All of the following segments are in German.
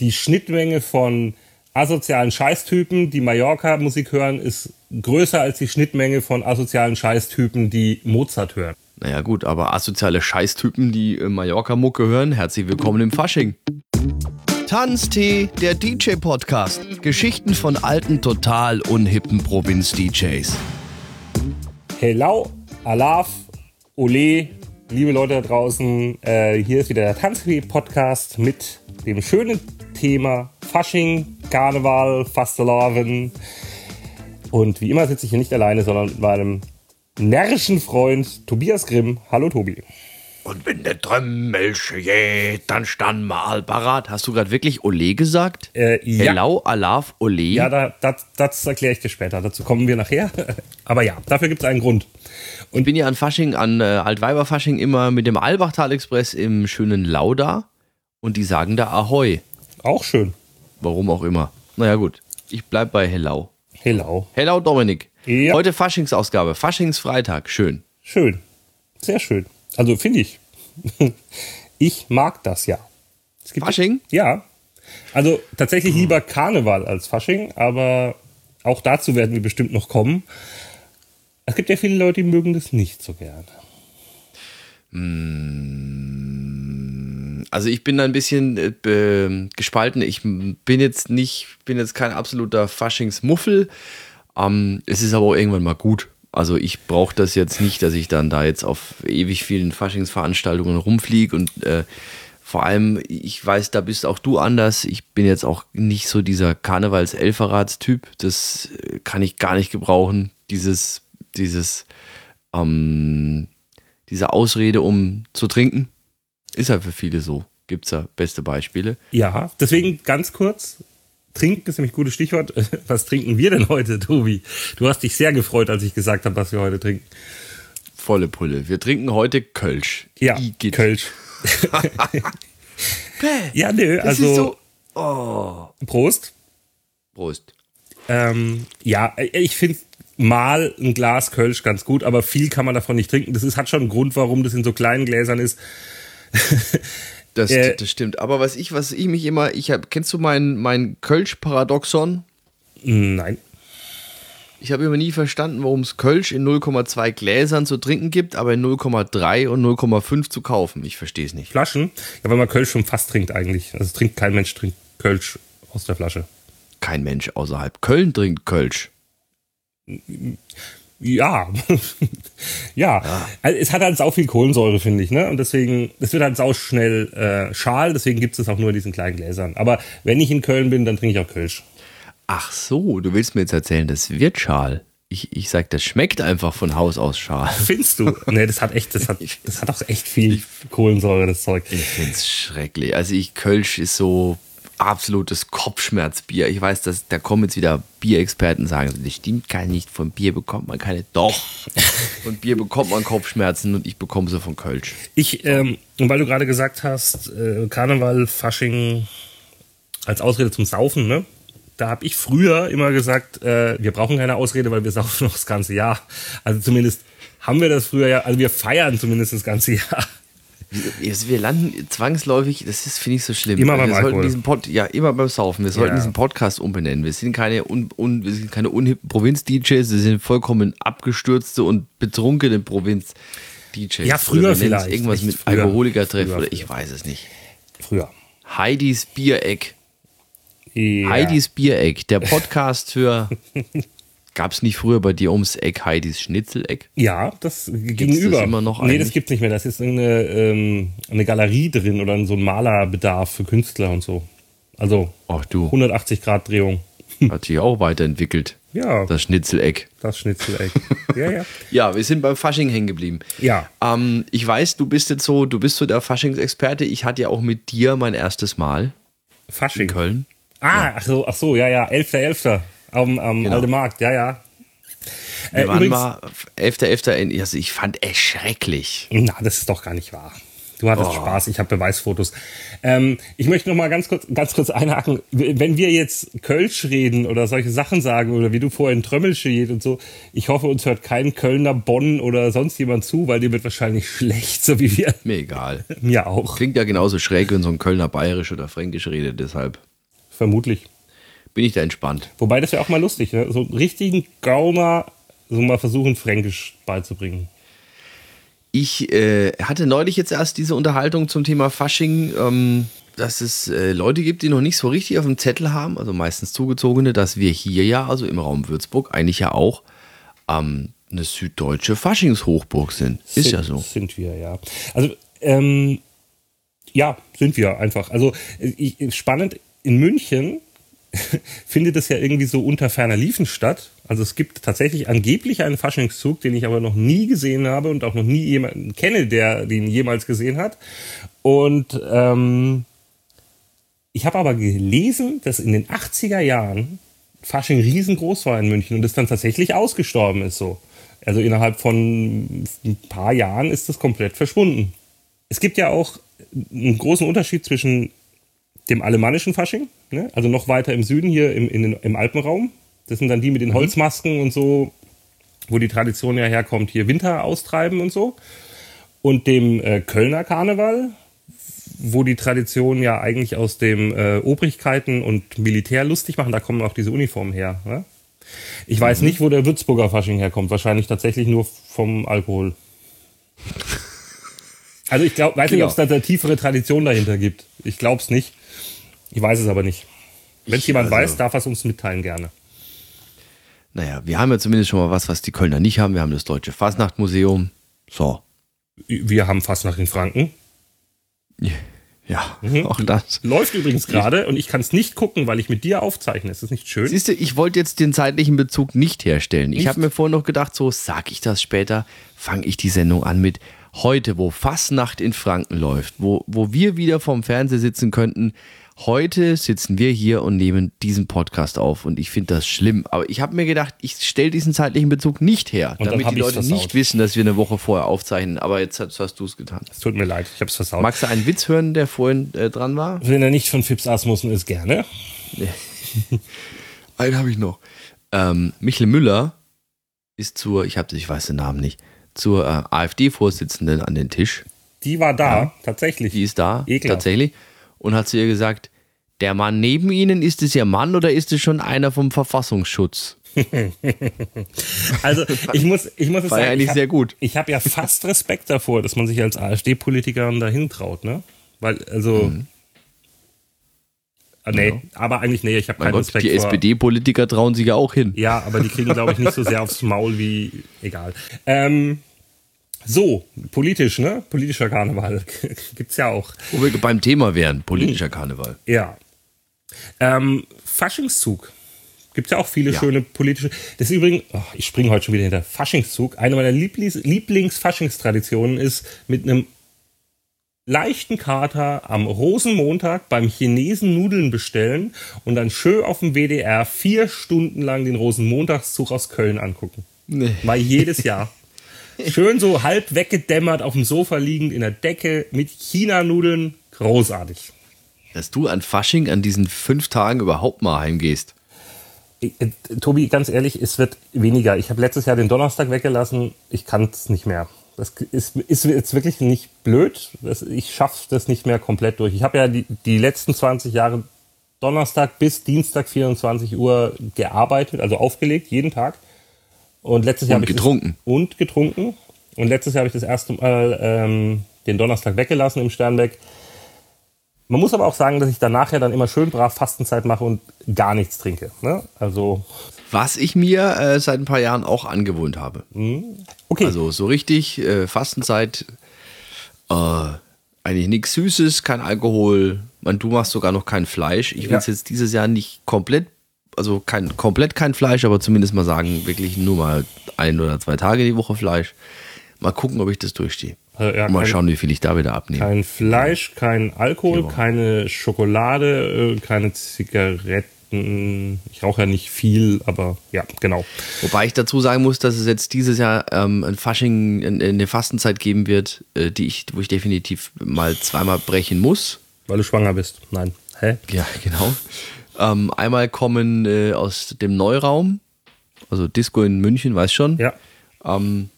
die Schnittmenge von asozialen Scheißtypen, die Mallorca-Musik hören, ist größer als die Schnittmenge von asozialen Scheißtypen, die Mozart hören. Naja gut, aber asoziale Scheißtypen, die äh, Mallorca-Mucke hören, herzlich willkommen im Fasching. Tanztee, der DJ-Podcast. Geschichten von alten, total unhippen Provinz-DJs. Hello, Alaf, Ole, liebe Leute da draußen, äh, hier ist wieder der Tanztee-Podcast mit dem schönen Thema Fasching, Karneval, Fastelavn. Und wie immer sitze ich hier nicht alleine, sondern mit meinem närrischen Freund Tobias Grimm. Hallo Tobi. Und wenn der Trömmel geht, dann stand mal parat. Hast du gerade wirklich Ole gesagt? Äh, ja. Hello, Alaf, Ole? Ja, da, das, das erkläre ich dir später. Dazu kommen wir nachher. Aber ja, dafür gibt es einen Grund. Und ich bin ja an Fasching, an äh, Altweiberfasching immer mit dem Albachtal-Express im schönen Lauda. Und die sagen da Ahoi. Auch schön. Warum auch immer. Naja, gut. Ich bleib bei Hello. Hello. Hello, Dominik. Ja. Heute Faschingsausgabe. Faschingsfreitag. Schön. Schön. Sehr schön. Also finde ich. ich mag das ja. Es gibt Fasching? Ja. Also tatsächlich lieber Karneval als Fasching, aber auch dazu werden wir bestimmt noch kommen. Es gibt ja viele Leute, die mögen das nicht so gerne. Also ich bin da ein bisschen äh, gespalten. Ich bin jetzt nicht, bin jetzt kein absoluter Faschingsmuffel. Ähm, es ist aber auch irgendwann mal gut. Also ich brauche das jetzt nicht, dass ich dann da jetzt auf ewig vielen Faschingsveranstaltungen rumfliege und äh, vor allem, ich weiß, da bist auch du anders. Ich bin jetzt auch nicht so dieser Karnevals-Elferrats-Typ. Das äh, kann ich gar nicht gebrauchen. Dieses, dieses, ähm, diese Ausrede, um zu trinken, ist ja für viele so. Gibt es ja beste Beispiele. Ja, deswegen ganz kurz. Trinken ist nämlich ein gutes Stichwort. Was trinken wir denn heute, Tobi? Du hast dich sehr gefreut, als ich gesagt habe, was wir heute trinken. Volle Pulle. Wir trinken heute Kölsch. Ja, Igitt. Kölsch. Ja, nö, das also ist so. Oh. Prost. Prost. Ähm, ja, ich finde mal ein Glas Kölsch ganz gut, aber viel kann man davon nicht trinken. Das ist, hat schon einen Grund, warum das in so kleinen Gläsern ist. Das, Äh, das stimmt. Aber was ich, was ich mich immer, ich hab, kennst du mein, mein Kölsch-Paradoxon? Nein. Ich habe immer nie verstanden, warum es Kölsch in 0,2 Gläsern zu trinken gibt, aber in 0,3 und 0,5 zu kaufen. Ich verstehe es nicht. Flaschen? Ja, weil man Kölsch schon fast trinkt eigentlich. Also es trinkt kein Mensch trinkt Kölsch aus der Flasche. Kein Mensch außerhalb Köln trinkt Kölsch. Ja. ja. Also es hat halt sau viel Kohlensäure, finde ich, ne? Und deswegen, es wird halt sau schnell äh, schal, deswegen gibt es es auch nur in diesen kleinen Gläsern. Aber wenn ich in Köln bin, dann trinke ich auch Kölsch. Ach so, du willst mir jetzt erzählen, das wird Schal. Ich, ich sag, das schmeckt einfach von Haus aus Schal. Findest du? nee, das hat echt, das hat, das hat auch echt viel Kohlensäure, das Zeug. Ich find's schrecklich. Also ich, Kölsch ist so absolutes Kopfschmerzbier. Ich weiß, dass da kommen jetzt wieder Bierexperten und sagen, das stimmt gar nicht, von Bier bekommt man keine. Doch, von Bier bekommt man Kopfschmerzen und ich bekomme sie von Kölsch. Ich, ähm, und weil du gerade gesagt hast, äh, Karneval, Fasching als Ausrede zum Saufen, ne? Da habe ich früher immer gesagt, äh, wir brauchen keine Ausrede, weil wir saufen noch das ganze Jahr. Also zumindest haben wir das früher ja, also wir feiern zumindest das ganze Jahr. Wir, wir landen zwangsläufig, das ist, finde ich, so schlimm. Immer beim wir sollten Alkohol. diesen Pod, Ja, immer beim Saufen. Wir sollten Ja. diesen Podcast umbenennen. Wir sind keine, un, un, wir sind keine unhippen Provinz-DJs, wir sind vollkommen abgestürzte und betrunkene Provinz-DJs. Ja, früher wir vielleicht. Irgendwas Echt mit. Alkoholikertreff oder ich weiß es nicht. Früher. Heidis Biereck. Ja. Heidis Biereck, der Podcast für. Gab es nicht früher bei dir ums Eck Heidis Schnitzeleck? Ja, das gegenüber. immer noch nee, eigentlich? das gibt's nicht mehr. Das ist eine, ähm, eine Galerie drin oder so ein Malerbedarf für Künstler und so. Also Ach du, 180 Grad Drehung. hat sich auch weiterentwickelt. Ja, Das Schnitzeleck. das Schnitzeleck. ja, ja. Ja, wir sind beim Fasching hängen geblieben. Ja. Ähm, ich weiß, du bist jetzt so, du bist so der Faschingsexperte. Ich hatte ja auch mit dir mein erstes Mal in Fasching. Köln. Ah, ach so, ach so, ja, ja, 11.11. am, am Genau. Alten Markt, ja, ja. Wir Äh, waren übrigens, mal 11.11. in- Also ich fand es schrecklich. na, das ist doch gar nicht wahr. Du hattest oh. Spaß, ich habe Beweisfotos. Ähm, ich möchte noch mal ganz kurz, ganz kurz einhaken. Wenn wir jetzt Kölsch reden oder solche Sachen sagen oder wie du vorhin Trömmelsche und so, ich hoffe, uns hört kein Kölner, Bonn oder sonst jemand zu, weil dir wird wahrscheinlich schlecht, so wie wir. Mir egal. Mir auch. Klingt ja genauso schräg, wenn so ein Kölner Bayerisch oder Fränkisch redet, deshalb. Vermutlich. Bin ich da entspannt. Wobei das ja auch mal lustig, ne? So einen richtigen Gauner so mal versuchen, Fränkisch beizubringen. Ich äh, hatte neulich jetzt erst diese Unterhaltung zum Thema Fasching, ähm, dass es äh, Leute gibt, die noch nicht so richtig auf dem Zettel haben, also meistens Zugezogene, dass wir hier ja, also im Raum Würzburg, eigentlich ja auch ähm, eine süddeutsche Faschingshochburg sind. Ist sind, ja so. Sind wir, ja. Also, ähm, ja, sind wir einfach. Also, ich, spannend, in München findet es ja irgendwie so unter ferner Liefen statt. Also es gibt tatsächlich angeblich einen Faschingszug, den ich aber noch nie gesehen habe und auch noch nie jemanden kenne, der den jemals gesehen hat. Und ähm, ich habe aber gelesen, dass in den 80er Jahren Fasching riesengroß war in München und es dann tatsächlich ausgestorben ist so. Also innerhalb von ein paar Jahren ist das komplett verschwunden. Es gibt ja auch einen großen Unterschied zwischen dem alemannischen Fasching, ne? also noch weiter im Süden hier im, in, im Alpenraum. Das sind dann die mit den mhm. Holzmasken und so, wo die Tradition ja herkommt, hier Winter austreiben und so. Und dem äh, Kölner Karneval, wo die Tradition ja eigentlich aus dem äh, Obrigkeiten und Militär lustig machen, da kommen auch diese Uniformen her. Ne? Ich weiß mhm. nicht, wo der Würzburger Fasching herkommt. Wahrscheinlich tatsächlich nur vom Alkohol. Also ich glaube, weiß genau. nicht, ob es da eine tiefere Tradition dahinter gibt. Ich glaube es nicht. Ich weiß es aber nicht. Wenn es jemand also, weiß, darf er es uns mitteilen gerne. Naja, wir haben ja zumindest schon mal was, was die Kölner nicht haben. Wir haben das Deutsche Fasnachtmuseum. So. Wir haben Fasnacht in Franken. Ja, mhm. auch das. Läuft übrigens gerade und ich kann es nicht gucken, weil ich mit dir aufzeichne. Ist das nicht schön? Siehst du, ich wollte jetzt den zeitlichen Bezug nicht herstellen. Nicht? Ich habe mir vorhin noch gedacht, so sag ich das später, fange ich die Sendung an mit heute, wo Fasnacht in Franken läuft, wo, wo wir wieder vorm Fernseher sitzen könnten Heute sitzen wir hier und nehmen diesen Podcast auf und ich finde das schlimm. Aber ich habe mir gedacht, ich stelle diesen zeitlichen Bezug nicht her, und damit die Leute nicht wissen, dass wir eine Woche vorher aufzeichnen. Aber jetzt hast, hast du es getan. Es tut mir leid, ich habe es versaut. Magst du einen Witz hören, der vorhin äh, dran war? Wenn er nicht von Fips Asmussen ist, gerne. einen habe ich noch. Ähm, Michel Müller ist zur, ich, hab, ich weiß den Namen nicht, zur äh, AfD-Vorsitzenden an den Tisch. Die war da, ja. tatsächlich. Die ist da, Ekelhaft. tatsächlich und hat zu ihr gesagt, der Mann neben Ihnen, ist es Ihr Mann oder ist es schon einer vom Verfassungsschutz? also ich muss, ich muss es War sagen, ja eigentlich hab, sehr gut. Ich habe ja fast Respekt davor, dass man sich als AfD-Politiker dahin traut, ne? Weil, also. Mhm. Ah, nee, ja. aber eigentlich, nee, ich habe keinen Gott, Respekt Die SPD-Politiker trauen sich ja auch hin. Ja, aber die kriegen, glaube ich, nicht so sehr aufs Maul wie. Egal. Ähm, so, politisch, ne? Politischer Karneval gibt's ja auch. Wo wir beim Thema wären, politischer Karneval. Ja. Ähm, Faschingszug. Gibt's ja auch viele ja. schöne politische. Das ist übrigens, oh, ich springe heute schon wieder hinter. Faschingszug. Eine meiner Lieblings, Lieblings-Faschingstraditionen ist mit einem leichten Kater am Rosenmontag beim Chinesen Nudeln bestellen und dann schön auf dem WDR vier Stunden lang den Rosenmontagszug aus Köln angucken. Nee. Weil jedes Jahr. Schön so halb weggedämmert auf dem Sofa liegend in der Decke mit China-Nudeln. Großartig. Dass du an Fasching an diesen fünf Tagen überhaupt mal heimgehst. Äh, Tobi, ganz ehrlich, es wird weniger. Ich habe letztes Jahr den Donnerstag weggelassen. Ich kann es nicht mehr. Das ist, ist jetzt wirklich nicht blöd. Das, ich schaffe das nicht mehr komplett durch. Ich habe ja die, die letzten 20 Jahre Donnerstag bis Dienstag 24 Uhr gearbeitet, also aufgelegt, jeden Tag. Und letztes Jahr und getrunken. Das, und getrunken. Und letztes Jahr habe ich das erste Mal ähm, den Donnerstag weggelassen im Sternbeck. Man muss aber auch sagen, dass ich danach ja dann immer schön brav Fastenzeit mache und gar nichts trinke. Ne? Also was ich mir äh, seit ein paar Jahren auch angewohnt habe. Mhm. Okay. Also so richtig äh, Fastenzeit, äh, eigentlich nichts Süßes, kein Alkohol. Man, du machst sogar noch kein Fleisch. Ich will es ja. jetzt dieses Jahr nicht komplett also kein, komplett kein Fleisch, aber zumindest mal sagen, wirklich nur mal ein oder zwei Tage die Woche Fleisch. Mal gucken, ob ich das durchstehe. Also, ja, mal kein, schauen, wie viel ich da wieder abnehme. Kein Fleisch, kein Alkohol, ja. keine Schokolade, äh, keine Zigaretten. ich rauche ja nicht viel, aber ja, genau. Wobei ich dazu sagen muss, dass es jetzt dieses Jahr ähm, ein Fasching, eine Fastenzeit geben wird, äh, die ich, wo ich definitiv mal zweimal brechen muss. Weil du schwanger bist. Nein. Hä? Ja, genau. Ähm, einmal kommen äh, aus dem Neuraum, also Disco in München, weiß schon. Ja. Ähm,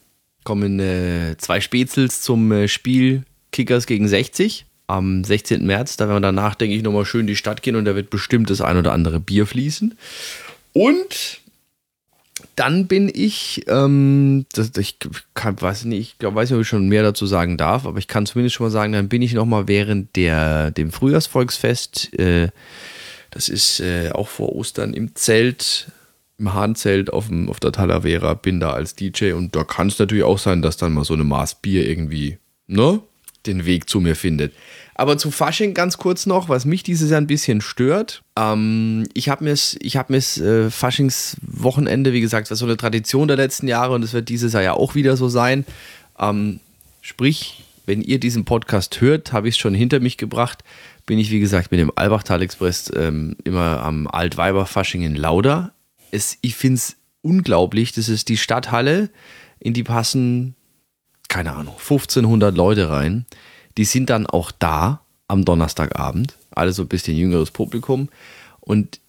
kommen äh, zwei Spätzels zum äh, Spiel Kickers gegen 60 am 16. März. Da werden wir danach, denke ich, nochmal schön in die Stadt gehen und da wird bestimmt das ein oder andere Bier fließen. Und dann bin ich, ähm, das, ich kann, weiß nicht, ich glaub, weiß nicht, ob ich schon mehr dazu sagen darf, aber ich kann zumindest schon mal sagen, dann bin ich nochmal während der, dem Frühjahrsvolksfest, äh, das ist äh, auch vor Ostern im Zelt, im Hahnzelt auf, dem, auf der Talavera, bin da als DJ und da kann es natürlich auch sein, dass dann mal so eine Maß Bier irgendwie, ne, den Weg zu mir findet. Aber zu Fasching ganz kurz noch, was mich dieses Jahr ein bisschen stört. Ähm, ich habe mir ich hab äh, Faschingswochenende, wie gesagt, was so eine Tradition der letzten Jahre und es wird dieses Jahr ja auch wieder so sein. Ähm, sprich, wenn ihr diesen Podcast hört, habe ich es schon hinter mich gebracht. Bin ich, wie gesagt, mit dem Albachtal Express ähm, immer am Altweiber Fasching in Lauda. Es, ich finde es unglaublich. Das ist die Stadthalle, in die passen, keine Ahnung, 1500 Leute rein. Die sind dann auch da am Donnerstagabend, alle so ein bisschen jüngeres Publikum. Und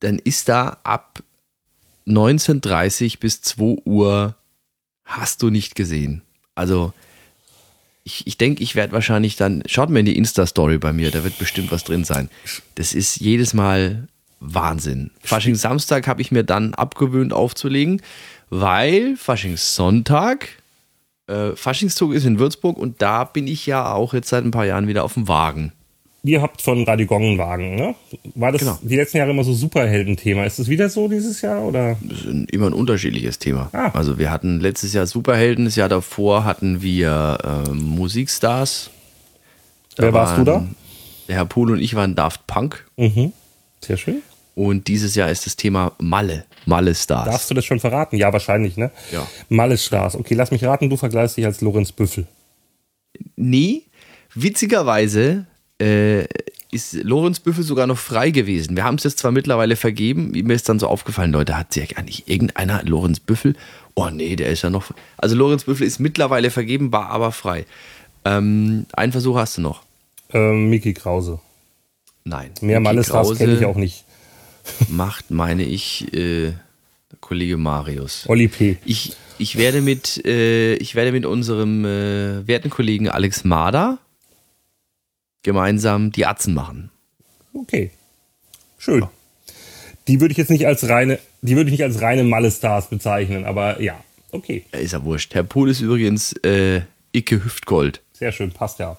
dann ist da ab 19.30 bis 2 Uhr hast du nicht gesehen. Also ich, ich denke, ich werde wahrscheinlich dann, schaut mal in die Insta-Story bei mir, da wird bestimmt was drin sein. Das ist jedes Mal Wahnsinn. Fasching Samstag habe ich mir dann abgewöhnt aufzulegen, weil Fasching Sonntag äh, Faschingszug ist in Würzburg und da bin ich ja auch jetzt seit ein paar Jahren wieder auf dem Wagen. Ihr habt von Radio Gong einen Wagen, ne? War das Genau. die letzten Jahre immer so Superhelden-Thema? Ist das wieder so dieses Jahr oder? Das ist ein, immer ein unterschiedliches Thema. Ah. Also wir hatten letztes Jahr Superhelden, das Jahr davor hatten wir ähm, Musikstars. Wer warst du da? waren- Der Herr Pohl und ich waren Daft Punk. Mhm. Sehr schön. Und dieses Jahr ist das Thema Malle. Malle Stars. Darfst du das schon verraten? Ja, wahrscheinlich, ne? Ja. Malles Stars. Okay, lass mich raten, du vergleichst dich als Lorenz Büffel. Nee, witzigerweise äh, ist Lorenz Büffel sogar noch frei gewesen. Wir haben es jetzt zwar mittlerweile vergeben, mir ist dann so aufgefallen, Leute, hat sich nicht irgendeiner Lorenz Büffel? Oh nee, der ist ja noch. Also Lorenz Büffel ist mittlerweile vergeben, war aber frei. Ähm, einen Versuch hast du noch. Ähm, Miki Krause. Nein. Mehr Krause kenne ich auch nicht. Macht, meine ich, äh, Kollege Marius. Olli P. Ich, ich, werde mit, äh, ich werde mit unserem äh, werten Kollegen Alex Mader gemeinsam die Atzen machen. Okay. Schön. Die würde ich jetzt nicht als reine, die würde ich nicht als reine Malle Stars bezeichnen, aber ja, okay. Ja, Ist ja wurscht. Herr Pohl ist übrigens äh, Icke Hüftgold. Sehr schön, passt ja.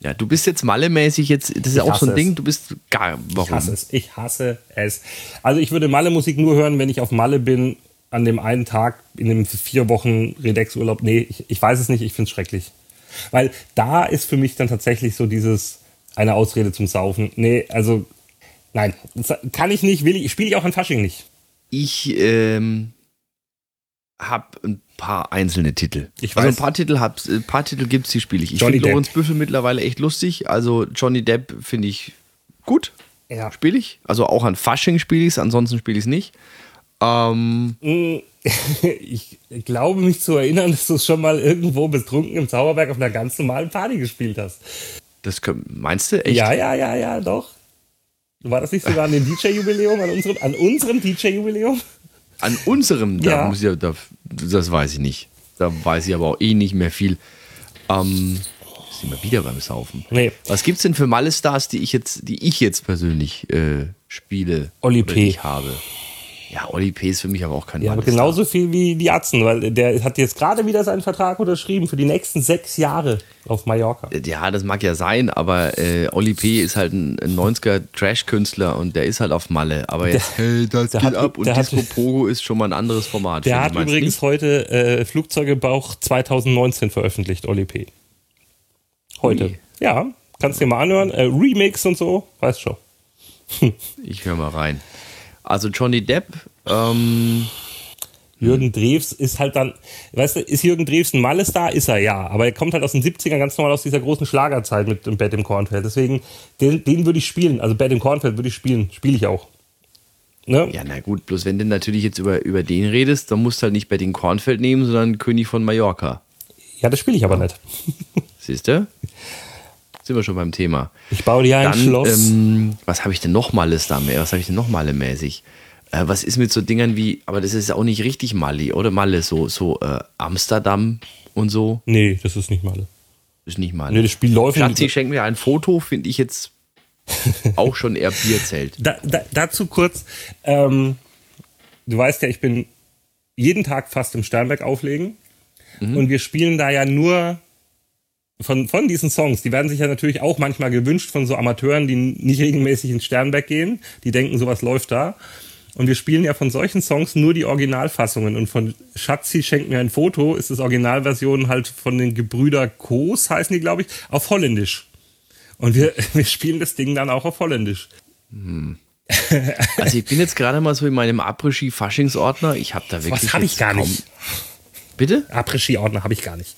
Ja, du bist jetzt Malle-mäßig jetzt, das ist Ich auch so ein hasse Ding, es. du bist gar, Ich warum? hasse es. Ich hasse es. Also ich würde Malle-Musik nur hören, wenn ich auf Malle bin, an dem einen Tag in dem vier Wochen Redex-Urlaub. Nee, ich, ich weiß es nicht, ich finde es schrecklich. Weil da ist für mich dann tatsächlich so dieses, eine Ausrede zum Saufen. Nee, also, nein, kann ich nicht, will ich, spiele ich auch an Fasching nicht. Ich ähm, habe ein paar einzelne Titel. Ich also weiß. ein paar Titel, hab's, ein paar Titel gibt's, die spiele ich. Ich Johnny finde Depp. Lorenz Büffel mittlerweile echt lustig. Also Johnny Depp finde ich gut, Ja. spiele ich. Also auch an Fasching spiele ich es, ansonsten spiele ich es nicht. Ähm, Ich glaube mich zu erinnern, dass du es schon mal irgendwo betrunken im Zauberberg auf einer ganz normalen Party gespielt hast. das meinst du echt? Ja, ja, ja, ja, doch. War das nicht sogar an dem DJ-Jubiläum, an unserem, an unserem DJ-Jubiläum? An unserem, da Ja. muss ich, da, das weiß ich nicht. Da weiß ich aber auch eh nicht mehr viel. Ähm, sind wir wieder beim Saufen. Nee. Was gibt's denn für Malle-Stars, die ich jetzt, die ich jetzt persönlich äh, spiele? Olli oder P. Ich habe. Ja, Oli P. ist für mich aber auch kein Ja, aber genauso viel wie die Atzen, weil der hat jetzt gerade wieder seinen Vertrag unterschrieben für die nächsten sechs Jahre auf Mallorca. Ja, das mag ja sein, aber äh, Oli P. ist halt ein, ein 90er Trash-Künstler und der ist halt auf Malle. Aber jetzt, hey, das der geht hat- ab und der hat- Disco Pogo ist schon mal ein anderes Format. Der hat du übrigens nicht? heute äh, Flugzeugebauch 2019 veröffentlicht, Oli P. Heute. Ui. Ja, kannst dir mal anhören. Äh, Remix und so, weißt schon. Ich höre mal rein. Also Johnny Depp, ähm, Jürgen Drews ist halt dann, weißt du, ist Jürgen Drews ein Malle-Star? Ist er, ja. Aber er kommt halt aus den 70ern ganz normal aus dieser großen Schlagerzeit mit dem Bett im Kornfeld. Deswegen, den, den würde ich spielen. Also Bett im Kornfeld würde ich spielen. Spiele ich auch. Ne? Ja, na gut, bloß wenn du natürlich jetzt über, über den redest, dann musst du halt nicht bei den Kornfeld nehmen, sondern König von Mallorca. Ja, das spiele ich aber nicht. Siehst du? Sind wir schon beim Thema. Ich baue dir ein Dann, Schloss. ähm, was habe ich denn noch Males da mehr? Was habe ich denn noch Male mäßig? Äh, was ist mit so Dingern wie, aber das ist auch nicht richtig Mali, oder Malle, so, so äh, Amsterdam und so. nee, das ist nicht mal. Ist nicht Malle. Nee, das Spiel läuft Schatzi, schenk mir ein Foto, finde ich jetzt auch schon eher Bierzelt. Da, da, dazu kurz, ähm, du weißt ja, ich bin jeden Tag fast im Sternberg auflegen und wir spielen da ja nur von, von diesen Songs. Die werden sich ja natürlich auch manchmal gewünscht von so Amateuren, die nicht regelmäßig ins Sternberg gehen. Die denken, sowas läuft da. Und wir spielen ja von solchen Songs nur die Originalfassungen. Und von Schatzi schenkt mir ein Foto, ist das Originalversion halt von den Gebrüder Koos, heißen die, glaube ich, auf Holländisch. Und wir, wir spielen das Ding dann auch auf Holländisch. Also ich bin jetzt gerade mal so in meinem Après-Ski-Faschingsordner. Ich habe da wirklich. Was habe ich gar kaum- nicht. Bitte? Après-Ski-Ordner habe ich gar nicht.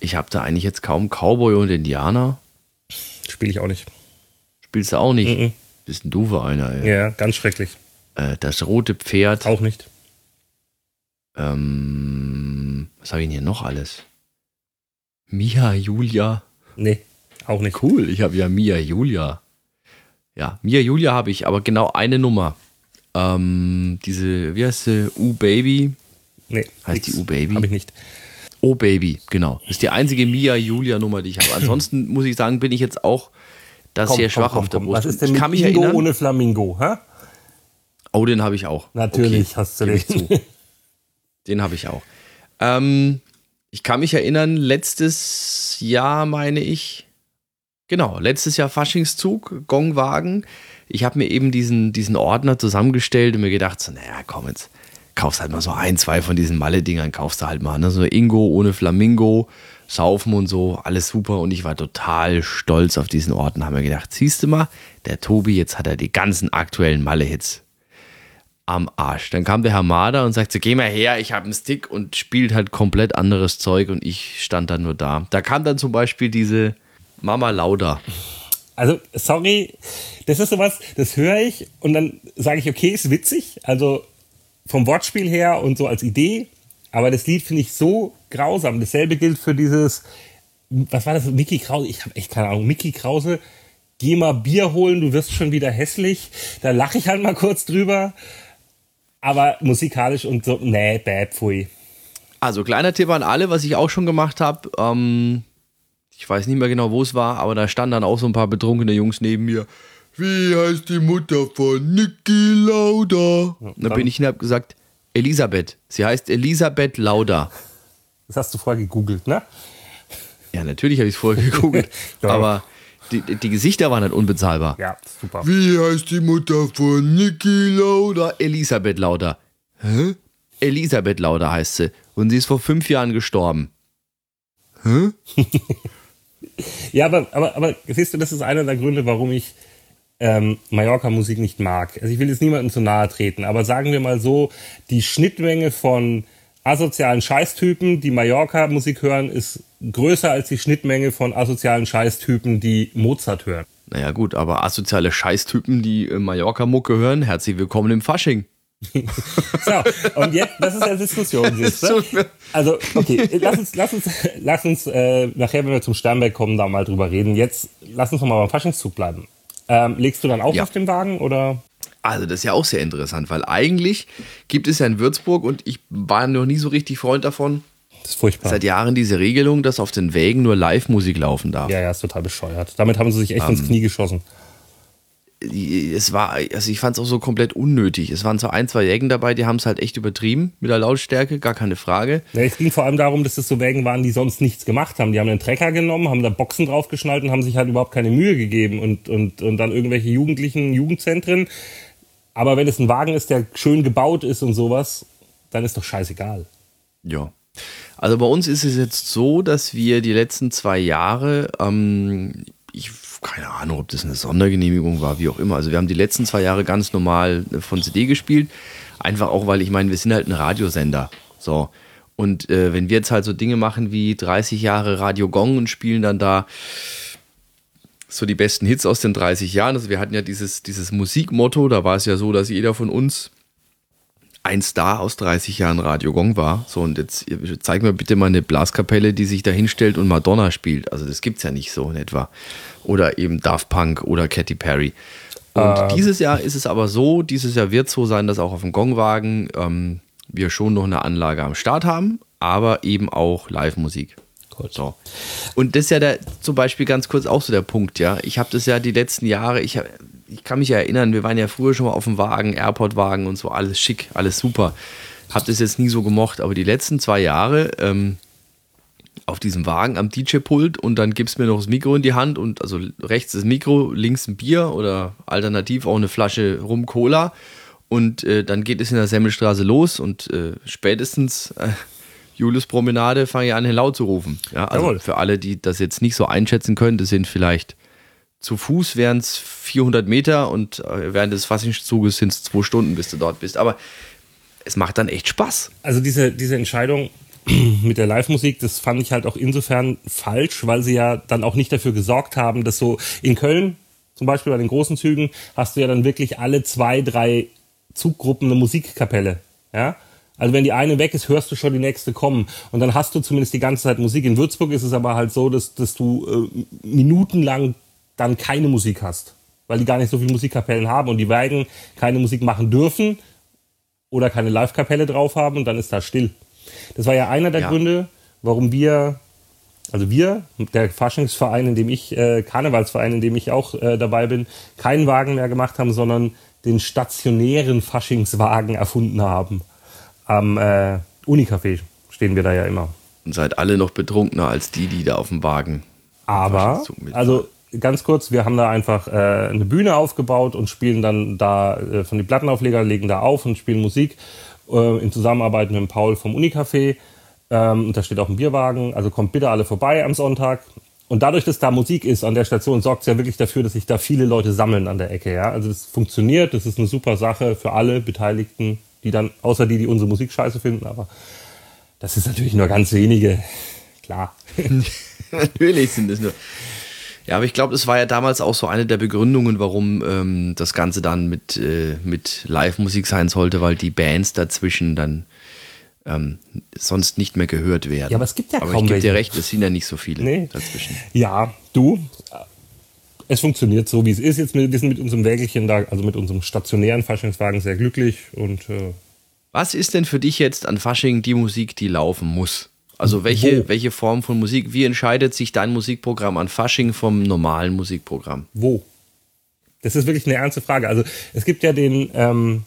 Ich habe da eigentlich jetzt kaum Cowboy und Indianer. Spiele ich auch nicht. Spielst du auch nicht? Mhm. Bist ein du für einer, ey. Ja, ganz schrecklich. Äh, das rote Pferd. Auch nicht. Ähm, was habe ich denn hier noch alles? Mia Julia. Nee, auch nicht. Cool, ich habe ja Mia Julia. Ja, Mia Julia habe ich, aber genau eine Nummer. Ähm, diese, wie heißt sie? U-Baby. Nee. Heißt die U-Baby? Habe ich nicht. Oh Baby, genau. Das ist die einzige Mia Julia Nummer, die ich habe. Ansonsten muss ich sagen, bin ich jetzt auch da Komm, sehr komm, schwach komm, auf der. Brust. Was ist denn mit kann mich Ingo erinnern. ohne Flamingo? Hä? Oh, den habe ich auch. Natürlich Okay, hast du zu. Den habe ich auch. Ähm, ich kann mich erinnern, letztes Jahr meine ich, genau, letztes Jahr Faschingszug, Gongwagen. Ich habe mir eben diesen, diesen Ordner zusammengestellt und mir gedacht, so, naja, komm jetzt, kaufst halt mal so ein, zwei von diesen Malle-Dingern, kaufst du halt mal, ne? so Ingo ohne Flamingo, Saufen und so, alles super und ich war total stolz auf diesen Ordner, habe mir gedacht, siehst du mal, der Tobi, jetzt hat er die ganzen aktuellen Malle-Hits am Arsch. Dann kam der Herr Mader und sagte, geh mal her, ich habe einen Stick und spielt halt komplett anderes Zeug und ich stand dann nur da. Da kam dann zum Beispiel diese Mama Lauda. Also, sorry, das ist sowas, das höre ich und dann sage ich, okay, ist witzig, also vom Wortspiel her und so als Idee, aber das Lied finde ich so grausam. Dasselbe gilt für dieses, was war das, Mickey Krause, ich habe echt keine Ahnung, Mickey Krause, geh mal Bier holen, du wirst schon wieder hässlich. Da lache ich halt mal kurz drüber, aber musikalisch und so, nee, bäh, pfui. Also kleiner Tipp an alle, was ich auch schon gemacht habe. Ähm, ich weiß nicht mehr genau, wo es war, aber da standen dann auch so ein paar betrunkene Jungs neben mir. Wie heißt die Mutter von Niki Lauda? Und dann dann- bin ich und habe gesagt, Elisabeth. Sie heißt Elisabeth Lauda. Das hast du vorher gegoogelt, ne? Ja, natürlich habe ich es vorher gegoogelt, Ja. aber die, die Gesichter waren halt unbezahlbar. Ja, super. Wie heißt die Mutter von Niki Lauda? Elisabeth Lauda. Hä? Elisabeth Lauda heißt sie. Und sie ist vor fünf Jahren gestorben. Ja, aber, aber, aber siehst du, das ist einer der Gründe, warum ich ähm, Mallorca-Musik nicht mag. Also ich will jetzt niemandem zu nahe treten, aber sagen wir mal so, die Schnittmenge von asozialen Scheißtypen, die Mallorca-Musik hören, ist größer als die Schnittmenge von asozialen Scheißtypen, die Mozart hören. Naja, gut, aber asoziale Scheißtypen, die äh, Mallorca-Mucke hören, herzlich willkommen im Fasching. So, und jetzt, das ist ja Diskussion, siehst du? Also, okay, lass uns, lass uns, lass uns äh, nachher, wenn wir zum Sternberg kommen, da mal drüber reden. Jetzt lass uns noch mal beim Faschingszug bleiben. Ähm, legst du dann auch Ja. auf dem Wagen oder? Also, das ist ja auch sehr interessant, weil eigentlich gibt es ja in Würzburg und ich war noch nie so richtig Freund davon, Das ist furchtbar. seit Jahren diese Regelung, dass auf den Wägen nur Live-Musik laufen darf. Ja, ja, ist total bescheuert. Damit haben sie sich echt Ähm. ins Knie geschossen. Es war, also ich fand es auch so komplett unnötig. Es waren so ein, zwei Jägen dabei, die haben es halt echt übertrieben mit der Lautstärke, gar keine Frage. Ja, es ging vor allem darum, dass es so Wägen waren, die sonst nichts gemacht haben. Die haben einen Trecker genommen, haben da Boxen draufgeschnallt und haben sich halt überhaupt keine Mühe gegeben. Und, und, und dann irgendwelche Jugendlichen, Jugendzentren. Aber wenn es ein Wagen ist, der schön gebaut ist und sowas, dann ist doch scheißegal. Ja. Also bei uns ist es jetzt so, dass wir die letzten zwei Jahre, ähm, ich keine Ahnung, ob das eine Sondergenehmigung war, wie auch immer. Also wir haben die letzten zwei Jahre ganz normal von CD gespielt. Einfach auch, weil ich meine, wir sind halt ein Radiosender. So. Und äh, wenn wir jetzt halt so Dinge machen wie 30 Jahre Radio Gong und spielen dann da so die besten Hits aus den 30 Jahren. Also wir hatten ja dieses, dieses Musikmotto, da war es ja so, dass jeder von uns ein Star aus 30 Jahren Radio Gong war. So, und jetzt zeig mir bitte mal eine Blaskapelle, die sich da hinstellt und Madonna spielt. Also das gibt es ja nicht so in etwa. Oder eben Daft Punk oder Katy Perry. Und ähm. dieses Jahr ist es aber so, dieses Jahr wird es so sein, dass auch auf dem Gongwagen ähm, wir schon noch eine Anlage am Start haben, aber eben auch Live-Musik. So. Und das ist ja der, zum Beispiel ganz kurz auch so der Punkt, ja. Ich habe das ja die letzten Jahre, ich, ich kann mich ja erinnern, wir waren ja früher schon mal auf dem Wagen, Airport-Wagen und so, alles schick, alles super. Hab das jetzt nie so gemocht, aber die letzten zwei Jahre ähm, auf diesem Wagen am DJ-Pult und dann gibst mir noch das Mikro in die Hand und also rechts das Mikro, links ein Bier oder alternativ auch eine Flasche Rum-Cola und äh, dann geht es in der Semmelstraße los und äh, spätestens äh, Julius Promenade fange ich an, laut zu rufen. Ja, also Jawohl. für alle, die das jetzt nicht so einschätzen können, das sind vielleicht zu Fuß wären es 400 Meter und äh, während des Fassungszuges sind es zwei Stunden, bis du dort bist. Aber es macht dann echt Spaß. Also diese, diese Entscheidung mit der Live-Musik, das fand ich halt auch insofern falsch, weil sie ja dann auch nicht dafür gesorgt haben, dass so in Köln, zum Beispiel bei den großen Zügen, hast du ja dann wirklich alle zwei, drei Zuggruppen eine Musikkapelle. Ja? Also wenn die eine weg ist, hörst du schon die nächste kommen. Und dann hast du zumindest die ganze Zeit Musik. In Würzburg ist es aber halt so, dass, dass du äh, minutenlang dann keine Musik hast. Weil die gar nicht so viele Musikkapellen haben und die Wagen keine Musik machen dürfen oder keine Live-Kapelle drauf haben und dann ist da still. Das war ja einer der ja. Gründe, warum wir, also wir, der Faschingsverein, in dem ich, äh, Karnevalsverein, in dem ich auch äh, dabei bin, keinen Wagen mehr gemacht haben, sondern den stationären Faschingswagen erfunden haben. Am äh, Unicafé stehen wir da ja immer. Und seid alle noch betrunkener als die, die da auf dem Wagen. Aber, also ganz kurz, wir haben da einfach äh, eine Bühne aufgebaut und spielen dann da äh, von den Plattenaufleger, legen da auf und spielen Musik äh, in Zusammenarbeit mit Paul vom Unicafé. Ähm, und da steht auch ein Bierwagen, also kommt bitte alle vorbei am Sonntag. Und dadurch, dass da Musik ist an der Station, sorgt es ja wirklich dafür, dass sich da viele Leute sammeln an der Ecke. Ja? Also das funktioniert, das ist eine super Sache für alle Beteiligten, die dann, außer die, die unsere Musik scheiße finden, aber das ist natürlich nur ganz wenige, klar. natürlich sind es nur. Ja, aber ich glaube, das war ja damals auch so eine der Begründungen, warum ähm, das Ganze dann mit, äh, mit Live-Musik sein sollte, weil die Bands dazwischen dann ähm, sonst nicht mehr gehört werden. Ja, aber es gibt ja aber kaum ich gebe dir recht, es sind ja nicht so viele nee. dazwischen. Ja, du, es funktioniert so, wie es ist. Jetzt wir sind mit unserem Wägelchen da, also mit unserem stationären Faschingswagen sehr glücklich und äh was ist denn für dich jetzt an Fasching die Musik, die laufen muss? Also welche, welche Form von Musik? Wie entscheidet sich dein Musikprogramm an Fasching vom normalen Musikprogramm? Wo? Das ist wirklich eine ernste Frage. Also es gibt ja den, ähm,